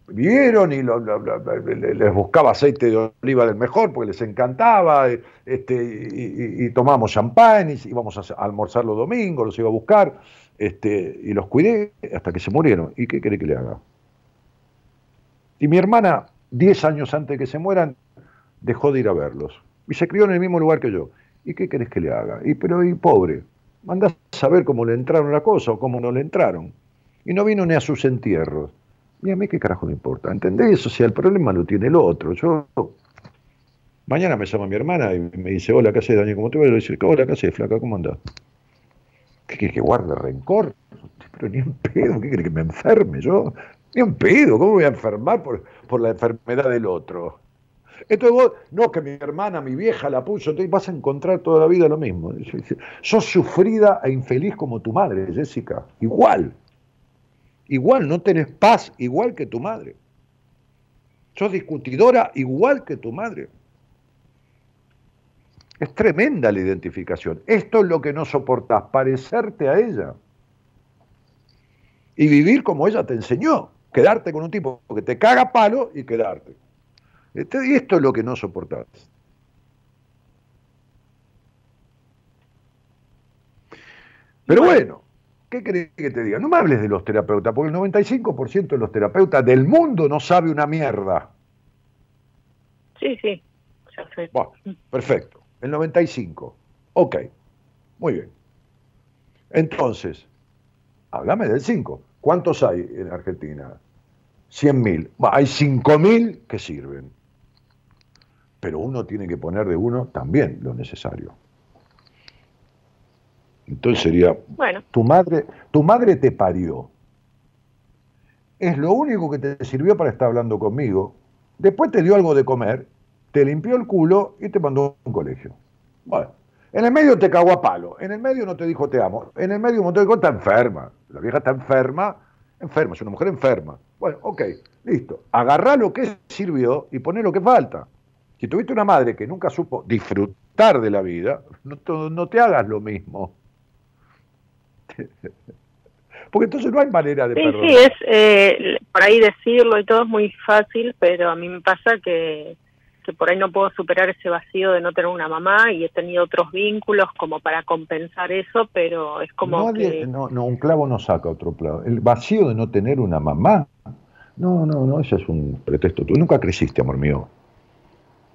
vieron y les buscaba aceite de oliva del mejor porque les encantaba, este, y, tomamos champán y íbamos a almorzar los domingos, los iba a buscar, este, y los cuidé hasta que se murieron. ¿Y qué quiere que le haga? Y mi hermana, 10 años antes de que se mueran, dejó de ir a verlos y se crió en el mismo lugar que yo. ¿Y qué querés que le haga? Y pero y pobre, mandás a saber cómo le entraron la cosa o cómo no le entraron. Y no vino ni a sus entierros. Y a mí qué carajo le importa. ¿Entendés? O sea, el problema lo tiene el otro. Yo mañana me llama mi hermana y me dice, hola, ¿qué haces, Daniel? ¿Cómo te voy? a decir, hola, ¿qué haces, flaca? ¿Cómo andás? ¿Qué quieres que guarde rencor? Pero ni en pedo, ¿qué querés que me enferme yo? Ni en pedo, ¿cómo voy a enfermar por, por la enfermedad del otro? Entonces vos, no, que mi hermana, mi vieja la puso, entonces vas a encontrar toda la vida lo mismo. Sos sufrida e infeliz como tu madre, Jessica. Igual. Igual, no tenés paz igual que tu madre. Sos discutidora igual que tu madre. Es tremenda la identificación. Esto es lo que no soportás, parecerte a ella. Y vivir como ella te enseñó. Quedarte con un tipo que te caga palo y quedarte. Este, y esto es lo que no soportás. Pero bueno, ¿qué crees que te diga? No me hables de los terapeutas, porque el 95% de los terapeutas del mundo no sabe una mierda. Sí, sí. Bueno, perfecto. El 95. Ok, muy bien. Entonces, háblame del 5. ¿Cuántos hay en Argentina? 100.000. Hay 5.000 que sirven pero uno tiene que poner de uno también lo necesario. Entonces sería, bueno. tu madre, tu madre te parió. Es lo único que te sirvió para estar hablando conmigo. Después te dio algo de comer, te limpió el culo y te mandó a un colegio. Bueno, en el medio te cagó a palo, en el medio no te dijo te amo, en el medio un montón de cosas, está enferma. La vieja está enferma, enferma, es una mujer enferma. Bueno, ok, listo. Agarrá lo que sirvió y poné lo que falta. Si tuviste una madre que nunca supo disfrutar de la vida, no, te hagas lo mismo. Porque entonces no hay manera de sí, Sí, es eh, por ahí decirlo y todo es muy fácil, pero a mí me pasa que, que por ahí no puedo superar ese vacío de no tener una mamá y he tenido otros vínculos como para compensar eso, pero es como que... No, no, un clavo no saca otro clavo. El vacío de no tener una mamá, no, no, no, eso es un pretexto. Tú nunca creciste, amor mío.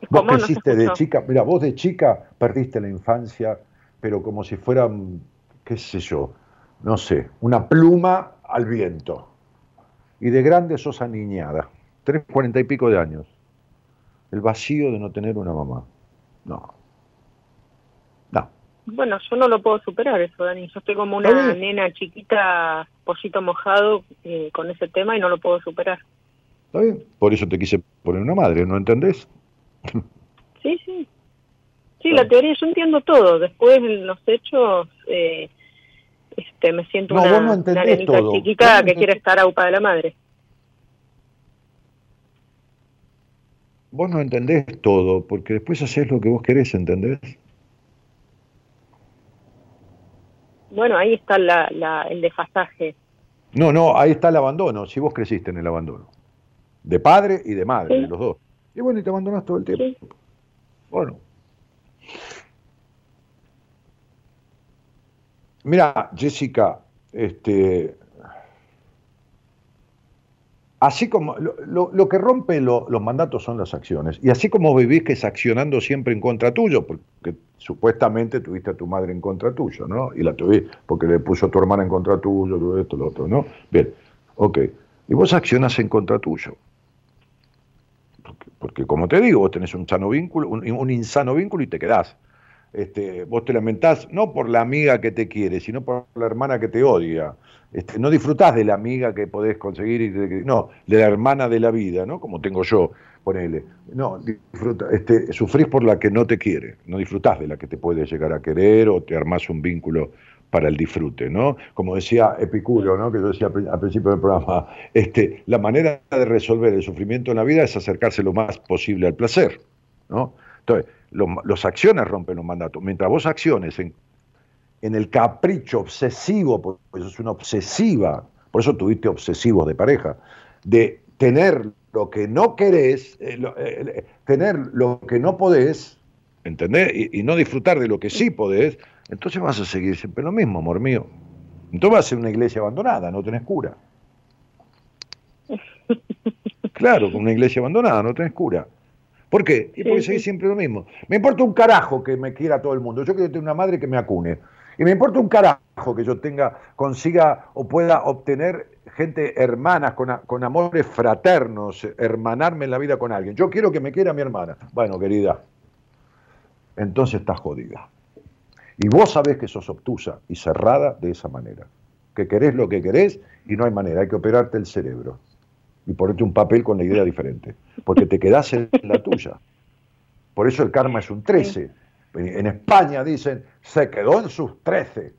Vos creciste de chica, mira, vos de chica perdiste la infancia, pero como si fuera, qué sé yo, no sé, una pluma al viento. Y de grande sos aniñada, tres, cuarenta y pico de años. El vacío de no tener una mamá. No. No. bueno, yo no lo puedo superar eso, Dani. Yo estoy como una nena chiquita, pollito mojado, eh, con ese tema y no lo puedo superar. Está bien, por eso te quise poner una madre, ¿no entendés? Sí, sí. Sí, la teoría, yo entiendo todo. Después, en los hechos, eh, este, me siento una, no chiquita que quiere estar aupa de la madre. Vos no entendés todo, porque después haces lo que vos querés, ¿entendés? Bueno, ahí está la, el desfasaje. No, no, ahí está el abandono, si vos creciste en el abandono. De padre y de madre, de los dos. Y bueno, y te abandonas todo el tiempo. Bueno. Mira, Jessica, este, así como lo, que rompe los mandatos son las acciones, y así como vivís que es accionando siempre en contra tuyo, porque supuestamente tuviste a tu madre en contra tuyo, ¿no? Y la tuviste porque le puso a tu hermana en contra tuyo, todo esto, lo otro, ¿no? Bien, ok. Y vos accionas en contra tuyo. Porque, como te digo, vos tenés un sano vínculo, un, insano vínculo y te quedás. Este, vos te lamentás no por la amiga que te quiere, sino por la hermana que te odia. Este, no disfrutás de la amiga que podés conseguir, y no, de la hermana de la vida, ¿no? Como tengo yo, ponele. No, disfruta, este, sufrís por la que no te quiere, no disfrutás de la que te puede llegar a querer o te armás un vínculo para el disfrute, ¿no? Como decía Epicuro, ¿no? Que yo decía al principio del programa, este, la manera de resolver el sufrimiento en la vida es acercarse lo más posible al placer, ¿no? Entonces, los acciones rompen los mandatos. Mientras vos acciones en en el capricho obsesivo, porque eso es una obsesiva, por eso tuviste obsesivos de pareja, de tener lo que no querés, eh, eh, eh, tener lo que no podés, ¿entendés? Y, no disfrutar de lo que sí podés, entonces vas a seguir siempre lo mismo, amor mío. Entonces vas a ser una iglesia abandonada, no tenés cura. Claro, con una iglesia abandonada no tenés cura. ¿Por qué? Y porque seguís siempre lo mismo. Me importa un carajo que me quiera todo el mundo. Yo quiero tener una madre que me acune. Y me importa un carajo que yo tenga, consiga o pueda obtener gente hermanas, con, amores fraternos, hermanarme en la vida con alguien. Yo quiero que me quiera mi hermana. Bueno, querida, entonces estás jodida. Y vos sabés que sos obtusa y cerrada de esa manera. Que querés lo que querés y no hay manera, hay que operarte el cerebro y ponerte un papel con la idea diferente, porque te quedás en la tuya. Por eso el karma es un 13. En España dicen, se quedó en sus 13,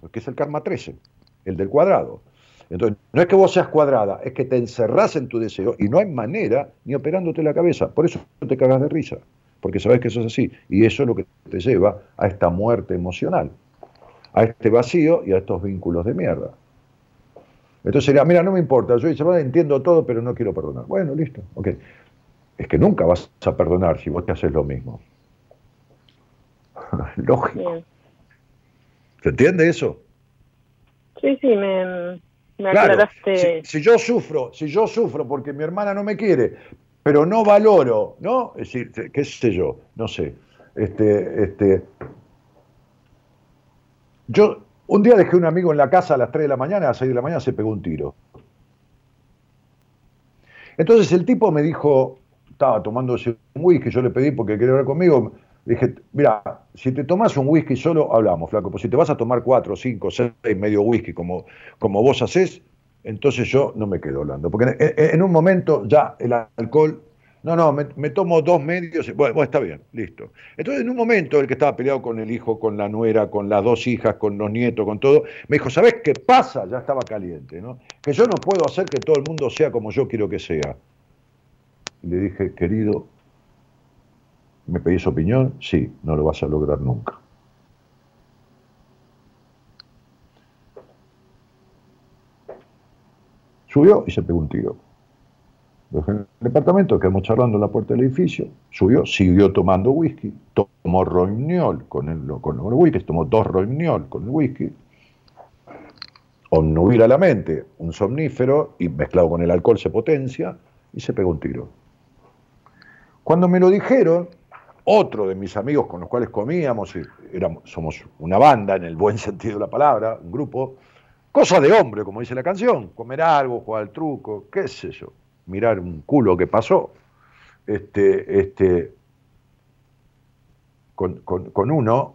porque es el karma 13, el del cuadrado. Entonces, no es que vos seas cuadrada, es que te encerrás en tu deseo y no hay manera ni operándote la cabeza. Por eso te cagas de risa, porque sabes que eso es así. Y eso es lo que te lleva a esta muerte emocional, a este vacío y a estos vínculos de mierda. Entonces sería, mira, no me importa, yo entiendo todo, pero no quiero perdonar. Bueno, listo, ok. Es que nunca vas a perdonar si vos te haces lo mismo. Lógico. ¿Se entiende eso? Sí, sí, me, aclaraste. Si, yo sufro, si yo sufro porque mi hermana no me quiere, pero no valoro, ¿no? Es decir, qué sé yo, no sé. Este, este, yo un día dejé un amigo en la casa a las 3 de la mañana, a las 6 de la mañana se pegó un tiro. Entonces el tipo me dijo, estaba tomándose un whisky, yo le pedí porque quería hablar conmigo, dije, mira, si te tomas un whisky solo, hablamos, flaco, pues si te vas a tomar cuatro, cinco, seis, medio whisky como, como vos haces, entonces yo no me quedo hablando. Porque en, un momento ya el alcohol, no, no, me, tomo dos medios, bueno, está bien, listo. Entonces en un momento el que estaba peleado con el hijo, con la nuera, con las dos hijas, con los nietos, con todo, me dijo, ¿sabes qué pasa? Ya estaba caliente, ¿no? Que yo no puedo hacer que todo el mundo sea como yo quiero que sea. Y le dije, querido, ¿Me pedís opinión? Sí, no lo vas a lograr nunca. Subió y se pegó un tiro. En el departamento, quedamos charlando en la puerta del edificio, subió, siguió tomando whisky, tomó roimniol con el, con el whisky, tomó dos roimniol con el whisky, a la mente, un somnífero, y mezclado con el alcohol se potencia, y se pegó un tiro. Cuando me lo dijeron, otro de mis amigos con los cuales comíamos, éramos, somos una banda en el buen sentido de la palabra, un grupo, cosa de hombre, como dice la canción, comer algo, jugar al truco, qué sé yo, mirar un culo que pasó, este, este, con, uno,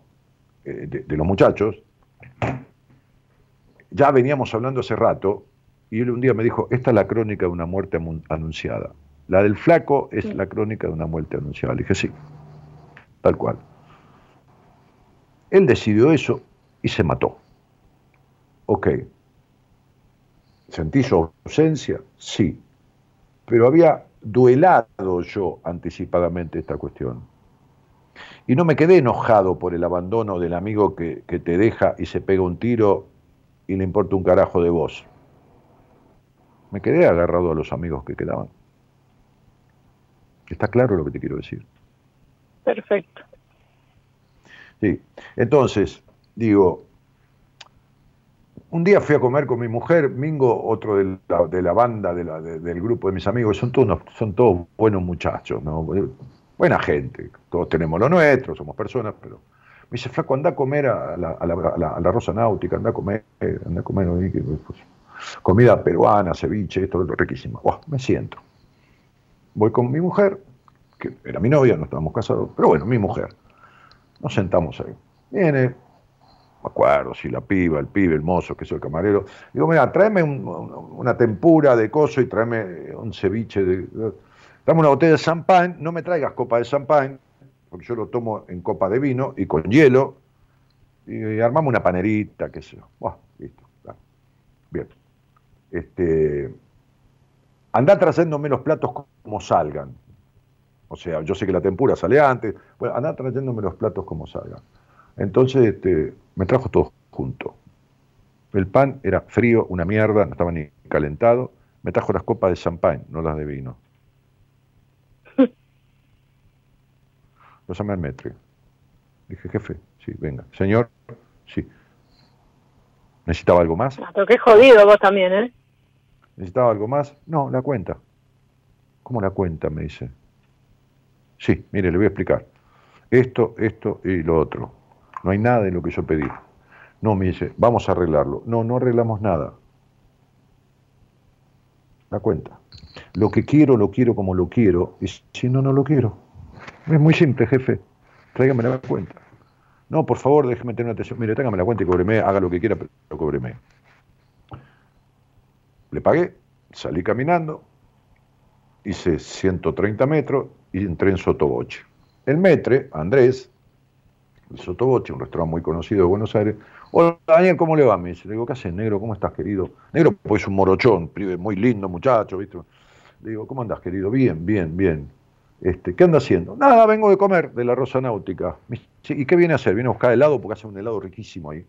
eh, de, los muchachos, ya veníamos hablando hace rato, y él un día me dijo, esta es la crónica de una muerte anunciada. La del flaco es la crónica de una muerte anunciada. Le dije, sí, tal cual. Él decidió eso y se mató. Ok. ¿Sentí su ausencia? Sí. Pero había duelado yo anticipadamente esta cuestión. Y no me quedé enojado por el abandono del amigo que, que, te deja y se pega un tiro y le importa un carajo de vos. Me quedé agarrado a los amigos que quedaban. ¿Está claro lo que te quiero decir? Perfecto. Sí. Entonces, digo, un día fui a comer con mi mujer, Mingo, otro de la, banda, del grupo de mis amigos, son todos, son todos buenos muchachos, buena gente, todos tenemos lo nuestro, somos personas, pero me dice, flaco, anda a comer a la, a la, Rosa Náutica, anda a comer, anda a comer, pues, comida peruana, ceviche, esto, lo riquísimo. me siento. Voy con mi mujer, que era mi novia, no estábamos casados, pero bueno, mi mujer. Nos sentamos ahí. Viene me acuerdo, si la piba, el pibe, el mozo, que es el camarero. Digo, mira, tráeme una tempura de coso y tráeme un ceviche de. Dame una botella de champán, no me traigas copa de champán, porque yo lo tomo en copa de vino y con hielo, y, armamos una panerita, qué sé yo. listo. Bien. Este, andá trayéndome los platos como salgan. O sea, yo sé que la tempura sale antes. Bueno, andá trayéndome los platos como salgan. Entonces este, me trajo todo junto. El pan era frío, una mierda, no estaba ni calentado. Me trajo las copas de champán, no las de vino. Lo llamé al metro. Dije, jefe, sí, venga. Señor, sí. ¿Necesitaba algo más? Ah, pero qué jodido vos también, ¿eh? ¿Necesitaba algo más? No, la cuenta. ¿Cómo la cuenta? Me dice. Sí, mire, le voy a explicar. Esto, esto y lo otro. No hay nada de lo que yo pedí. No, me dice, vamos a arreglarlo. No, no arreglamos nada. La cuenta. Lo que quiero, lo quiero como lo quiero, y si no, no lo quiero. Es muy simple, jefe. Tráigame la cuenta. No, por favor, déjeme tener atención. Mire, tráigame la cuenta y cóbreme, haga lo que quiera, pero cóbreme. Le pagué, salí caminando, hice 130 metros y entré en Sotoboche. El metre, Andrés, el Sotoboche, un restaurante muy conocido de Buenos Aires. Hola, Daniel, ¿cómo le va? Me dice, le digo, ¿qué haces, negro? ¿Cómo estás, querido? Negro, pues un morochón, muy lindo muchacho, ¿viste? Le digo, ¿cómo andás, querido? Bien, bien, bien. Este, ¿Qué anda haciendo? Nada, vengo de comer de la Rosa Náutica. ¿Y qué viene a hacer? Viene a buscar helado porque hace un helado riquísimo ahí.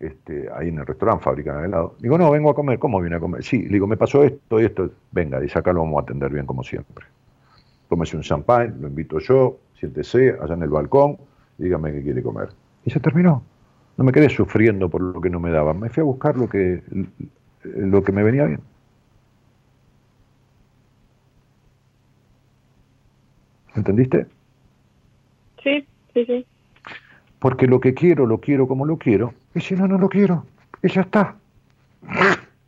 Este, ahí en el restaurante fabrican helado. Digo, no, vengo a comer. ¿Cómo viene a comer? Sí, le digo, me pasó esto y esto. Venga, y acá lo vamos a atender bien como siempre. Tómese un champán, lo invito yo, siéntese allá en el balcón, dígame qué quiere comer. Y se terminó. No me quedé sufriendo por lo que no me daban. Me fui a buscar lo que, lo que me venía bien. ¿Entendiste? Sí, sí, sí. Porque lo que quiero, lo quiero como lo quiero. Y si no, no lo quiero. Y ya está.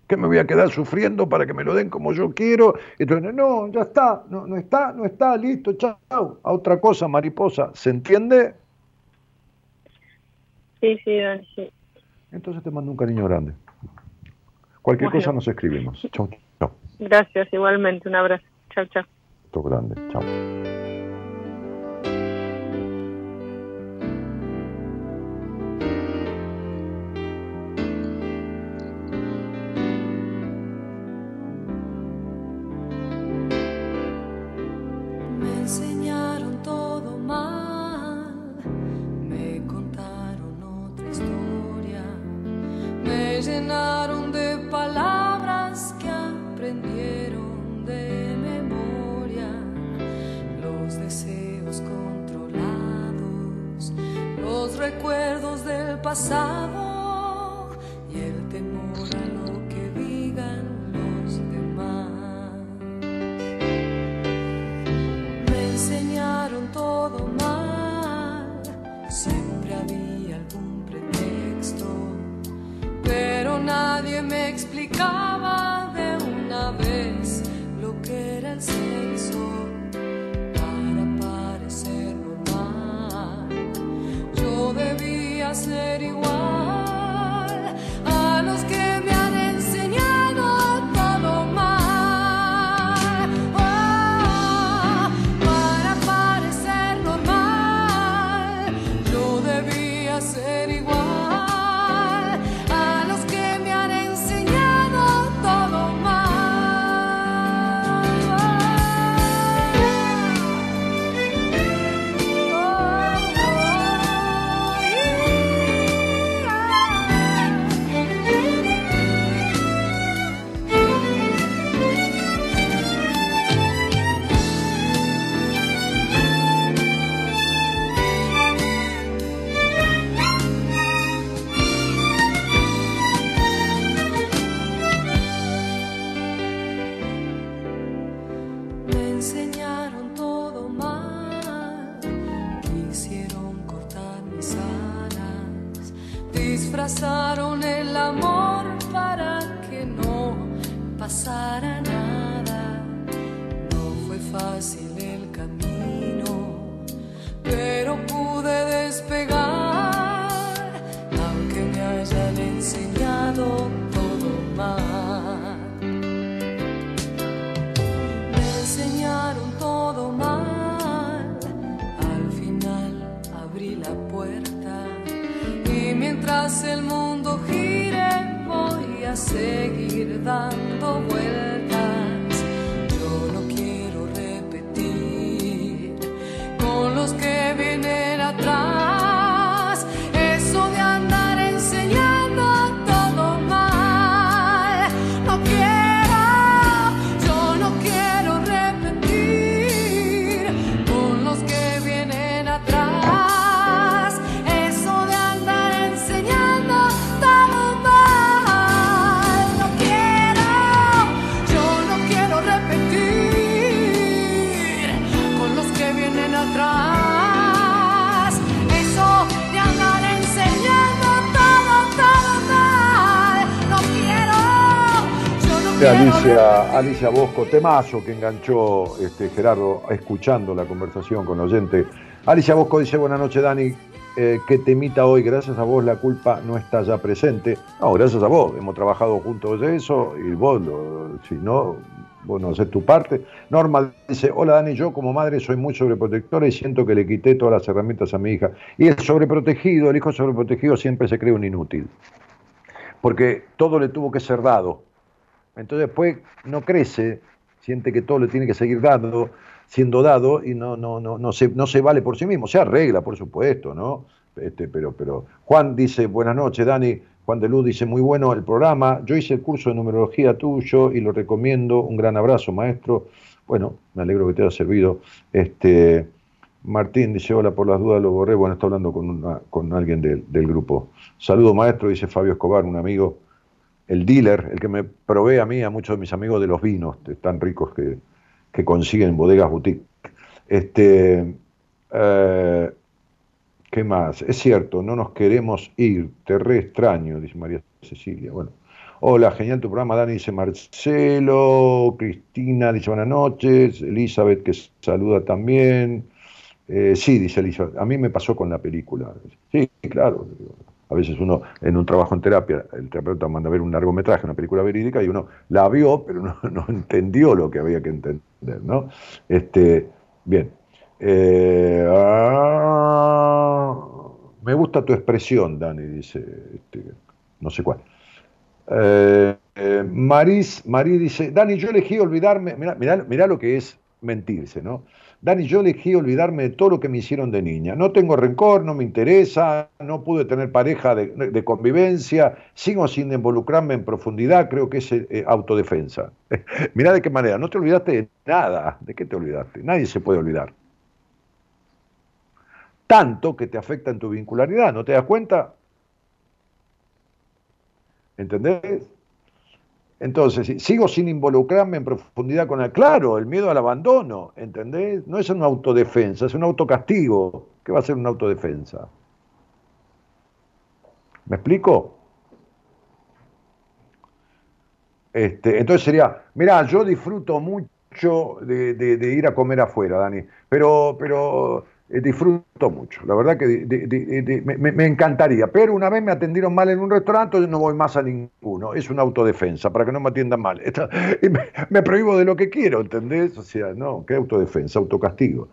¿Qué me voy a quedar sufriendo para que me lo den como yo quiero? Entonces, no, ya está, no, no está, no está, listo, chao. A otra cosa, mariposa. ¿Se entiende? Sí, sí, Dani, sí. Entonces te mando un cariño grande. Cualquier cosa nos escribimos. Chao, chao. Gracias, igualmente. Un abrazo. Chao, chao. Todo grande. Chao. Alicia, Bosco, temazo que enganchó este, Gerardo escuchando la conversación con oyente. Alicia Bosco dice, buenas noches Dani, eh, que temita hoy, gracias a vos la culpa no está ya presente. No, gracias a vos, hemos trabajado juntos de eso y vos, si no, vos no haces tu parte. Norma dice, hola Dani, yo como madre soy muy sobreprotectora y siento que le quité todas las herramientas a mi hija. Y el sobreprotegido, el hijo sobreprotegido siempre se cree un inútil, porque todo le tuvo que ser dado entonces después no crece, siente que todo le tiene que seguir dando, siendo dado y no, no, no, no, se, no se vale por sí mismo. Se arregla, por supuesto, ¿no? Este, pero, pero Juan dice, buenas noches, Dani. Juan de Luz dice, muy bueno el programa. Yo hice el curso de numerología tuyo y lo recomiendo. Un gran abrazo, maestro. Bueno, me alegro que te haya servido. Este, Martín dice, hola, por las dudas lo borré. Bueno, está hablando con, con alguien del, del grupo. Saludo, maestro, dice Fabio Escobar, un amigo el dealer, el que me provee a mí, a muchos de mis amigos de los vinos tan ricos que, consiguen bodegas boutique. Este, eh, ¿Qué más? Es cierto, no nos queremos ir, te re extraño, dice María Cecilia. Bueno, hola, genial tu programa, Dani, dice Marcelo, Cristina dice buenas noches, Elizabeth que saluda también. Eh, sí, dice Elizabeth, a mí me pasó con la película. Sí, claro. A veces uno, en un trabajo en terapia, el terapeuta manda a ver un largometraje, una película verídica, y uno la vio, pero no, entendió lo que había que entender, ¿no? Este, bien. Eh, ah, me gusta tu expresión, Dani, dice, este, no sé cuál. Eh, eh, Maris, dice, Dani, yo elegí olvidarme, mira lo que es mentirse, ¿no? Dani, yo elegí olvidarme de todo lo que me hicieron de niña. No tengo rencor, no me interesa, no pude tener pareja de, convivencia, sigo sin involucrarme en profundidad, creo que es eh, autodefensa. Mirá de qué manera, no te olvidaste de nada. ¿De qué te olvidaste? Nadie se puede olvidar. Tanto que te afecta en tu vincularidad, ¿no te das cuenta? ¿Entendés? Entonces, sigo sin involucrarme en profundidad con el claro, el miedo al abandono, ¿entendés? No es una autodefensa, es un autocastigo. ¿Qué va a ser una autodefensa? ¿Me explico? Este, entonces sería, mira, yo disfruto mucho de, ir a comer afuera, Dani, pero, pero disfruto mucho. La verdad que me, encantaría. Pero una vez me atendieron mal en un restaurante, no voy más a ninguno. Es una autodefensa, para que no me atiendan mal. me, prohíbo de lo que quiero, ¿entendés? O sea, no, ¿qué autodefensa? Autocastigo.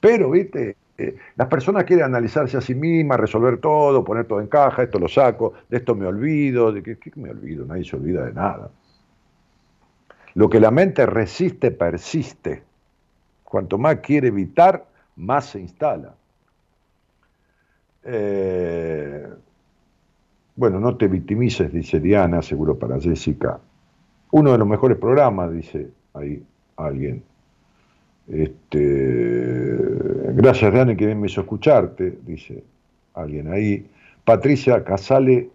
Pero, viste, eh, las personas quieren analizarse a sí mismas, resolver todo, poner todo en caja, esto lo saco, de esto me olvido, de qué, qué me olvido, nadie se olvida de nada. Lo que la mente resiste, persiste. Cuanto más quiere evitar, más se instala. Eh, bueno, no te victimices, dice Diana, seguro para Jessica. Uno de los mejores programas, dice ahí alguien. Este, gracias, Diana, que bien me hizo escucharte, dice alguien ahí. Patricia Casale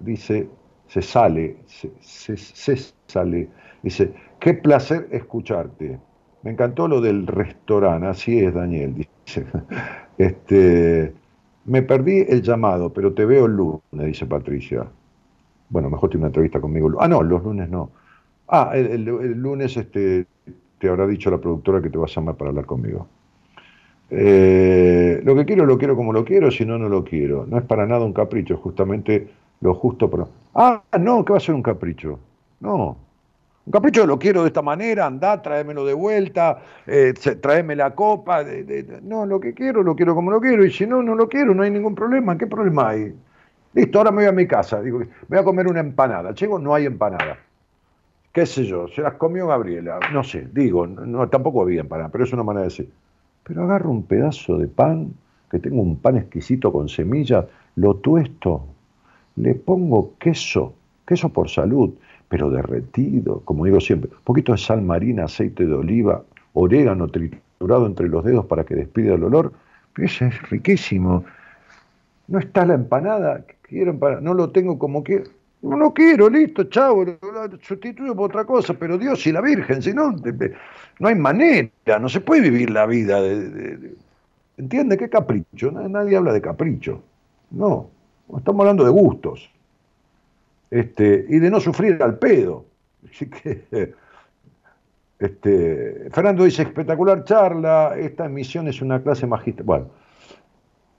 dice, se sale, se, se sale, dice, qué placer escucharte. Me encantó lo del restaurante, así es, Daniel, dice. Este, me perdí el llamado, pero te veo el lunes, dice Patricia. Bueno, mejor tiene una entrevista conmigo. Ah, no, los lunes no. Ah, el, lunes este, te habrá dicho la productora que te vas a llamar para hablar conmigo. Eh, lo que quiero lo quiero como lo quiero, si no, no lo quiero. No es para nada un capricho, justamente lo justo para... Ah, no, ¿qué va a ser un capricho? No, un capricho lo quiero de esta manera, andá, tráemelo de vuelta, eh, tráeme la copa. no, lo que quiero, lo quiero como lo quiero, y si no, no lo quiero, no hay ningún problema. ¿Qué problema hay? Listo, ahora me voy a mi casa, digo, voy a comer una empanada. Llego, no hay empanada. ¿Qué sé yo? Se las comió Gabriela. No sé, digo, no, tampoco había empanada, pero es una manera de decir. Pero agarro un pedazo de pan, que tengo un pan exquisito con semillas, lo tuesto, le pongo queso, queso por salud, pero derretido, como digo siempre, un poquito de sal marina, aceite de oliva, orégano triturado entre los dedos para que despida el olor, pero es riquísimo. No está la empanada, quiero empanada, no lo tengo como que, no lo quiero, listo, chavo, lo, sustituyo por otra cosa, pero Dios y la Virgen, si no, no hay manera, no se puede vivir la vida de, ¿Entiende? ¿Qué capricho? Nadie habla de capricho. No, estamos hablando de gustos este, y de no sufrir al pedo. este, Fernando dice, espectacular charla, esta emisión es una clase magistral. Bueno,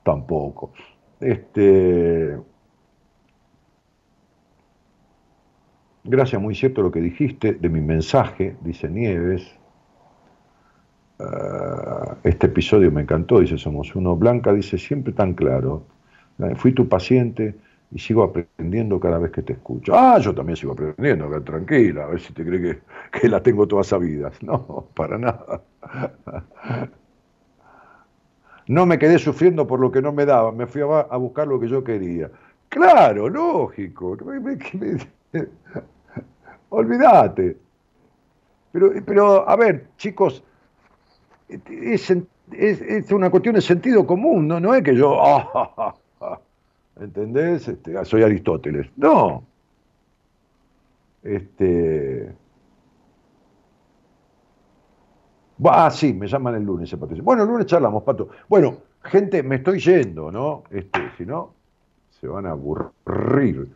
tampoco. Este, gracias, muy cierto lo que dijiste de mi mensaje, dice Nieves. Ah, este episodio me encantó, dice Somos Uno. Blanca dice, siempre tan claro. Fui tu paciente y sigo aprendiendo cada vez que te escucho. Ah, yo también sigo aprendiendo, tranquila, a ver si te crees que, que la tengo todas sabidas. No, para nada. No me quedé sufriendo por lo que no me daban, me fui a, buscar lo que yo quería. Claro, lógico. Olvídate. Pero, pero, a ver, chicos, es, es, una cuestión de sentido común, no, no es que yo... ¿entendés? Este, ah, soy Aristóteles. No. Este. Ah, sí, me llaman el lunes, Patricio. Bueno, el lunes charlamos, Pato. Bueno, gente, me estoy yendo, ¿no? Este, si no, se van a aburrir.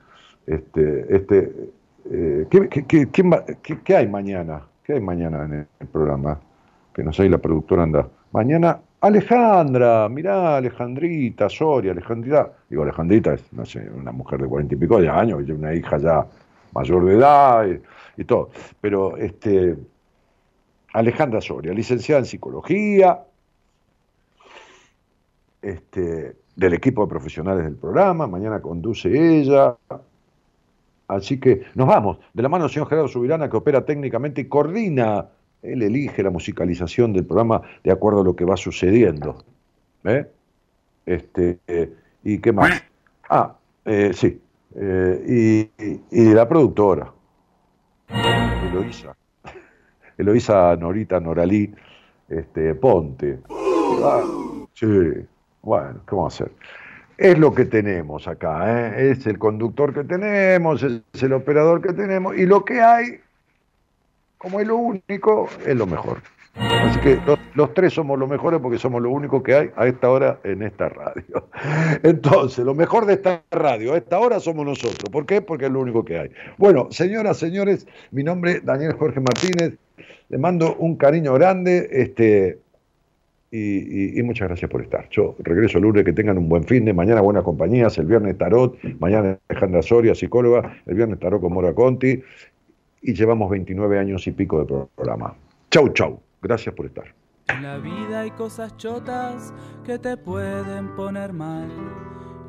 Este, este, eh, ¿qué, hay mañana? ¿Qué hay mañana en el programa? Que no sé, la productora anda. Mañana Alejandra, mirá, Alejandrita, Soria, Alejandrita, digo, Alejandrita es, no sé, una mujer de cuarenta y pico de años, una hija ya mayor de edad y, todo, pero este, Alejandra Soria, licenciada en psicología, este, del equipo de profesionales del programa, mañana conduce ella, así que nos vamos, de la mano del señor Gerardo Subirana, que opera técnicamente y coordina él elige la musicalización del programa de acuerdo a lo que va sucediendo. ¿Eh? Este, eh, ¿Y qué más? Ah, eh, sí. y, la productora, Eloisa. Eloisa Norita Noralí este, Ponte. Ah, sí, bueno, ¿qué vamos a hacer? Es lo que tenemos acá, es el conductor que tenemos, es el operador que tenemos, y lo que hay como es lo único, es lo mejor. Así que los, tres somos los mejores porque somos lo único que hay a esta hora en esta radio. Entonces, lo mejor de esta radio a esta hora somos nosotros. ¿Por qué? Porque es lo único que hay. Bueno, señoras, señores, mi nombre es Daniel Jorge Martínez. Le mando un cariño grande. Este, y, muchas gracias por estar. Yo regreso el lunes, que tengan un buen fin de mañana, buenas compañías, el viernes Tarot, mañana Alejandra Soria, psicóloga, el viernes Tarot con Mora Conti, y llevamos 29 años y pico de programa. Chau, chau. Gracias por estar. En la vida hay cosas chotas que te pueden poner mal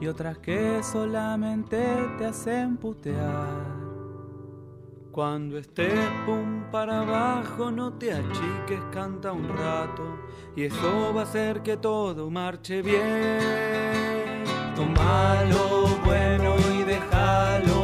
y otras que solamente te hacen putear. Cuando estés pum para abajo, no te achiques, canta un rato, y eso va a hacer que todo marche bien. Toma lo bueno y déjalo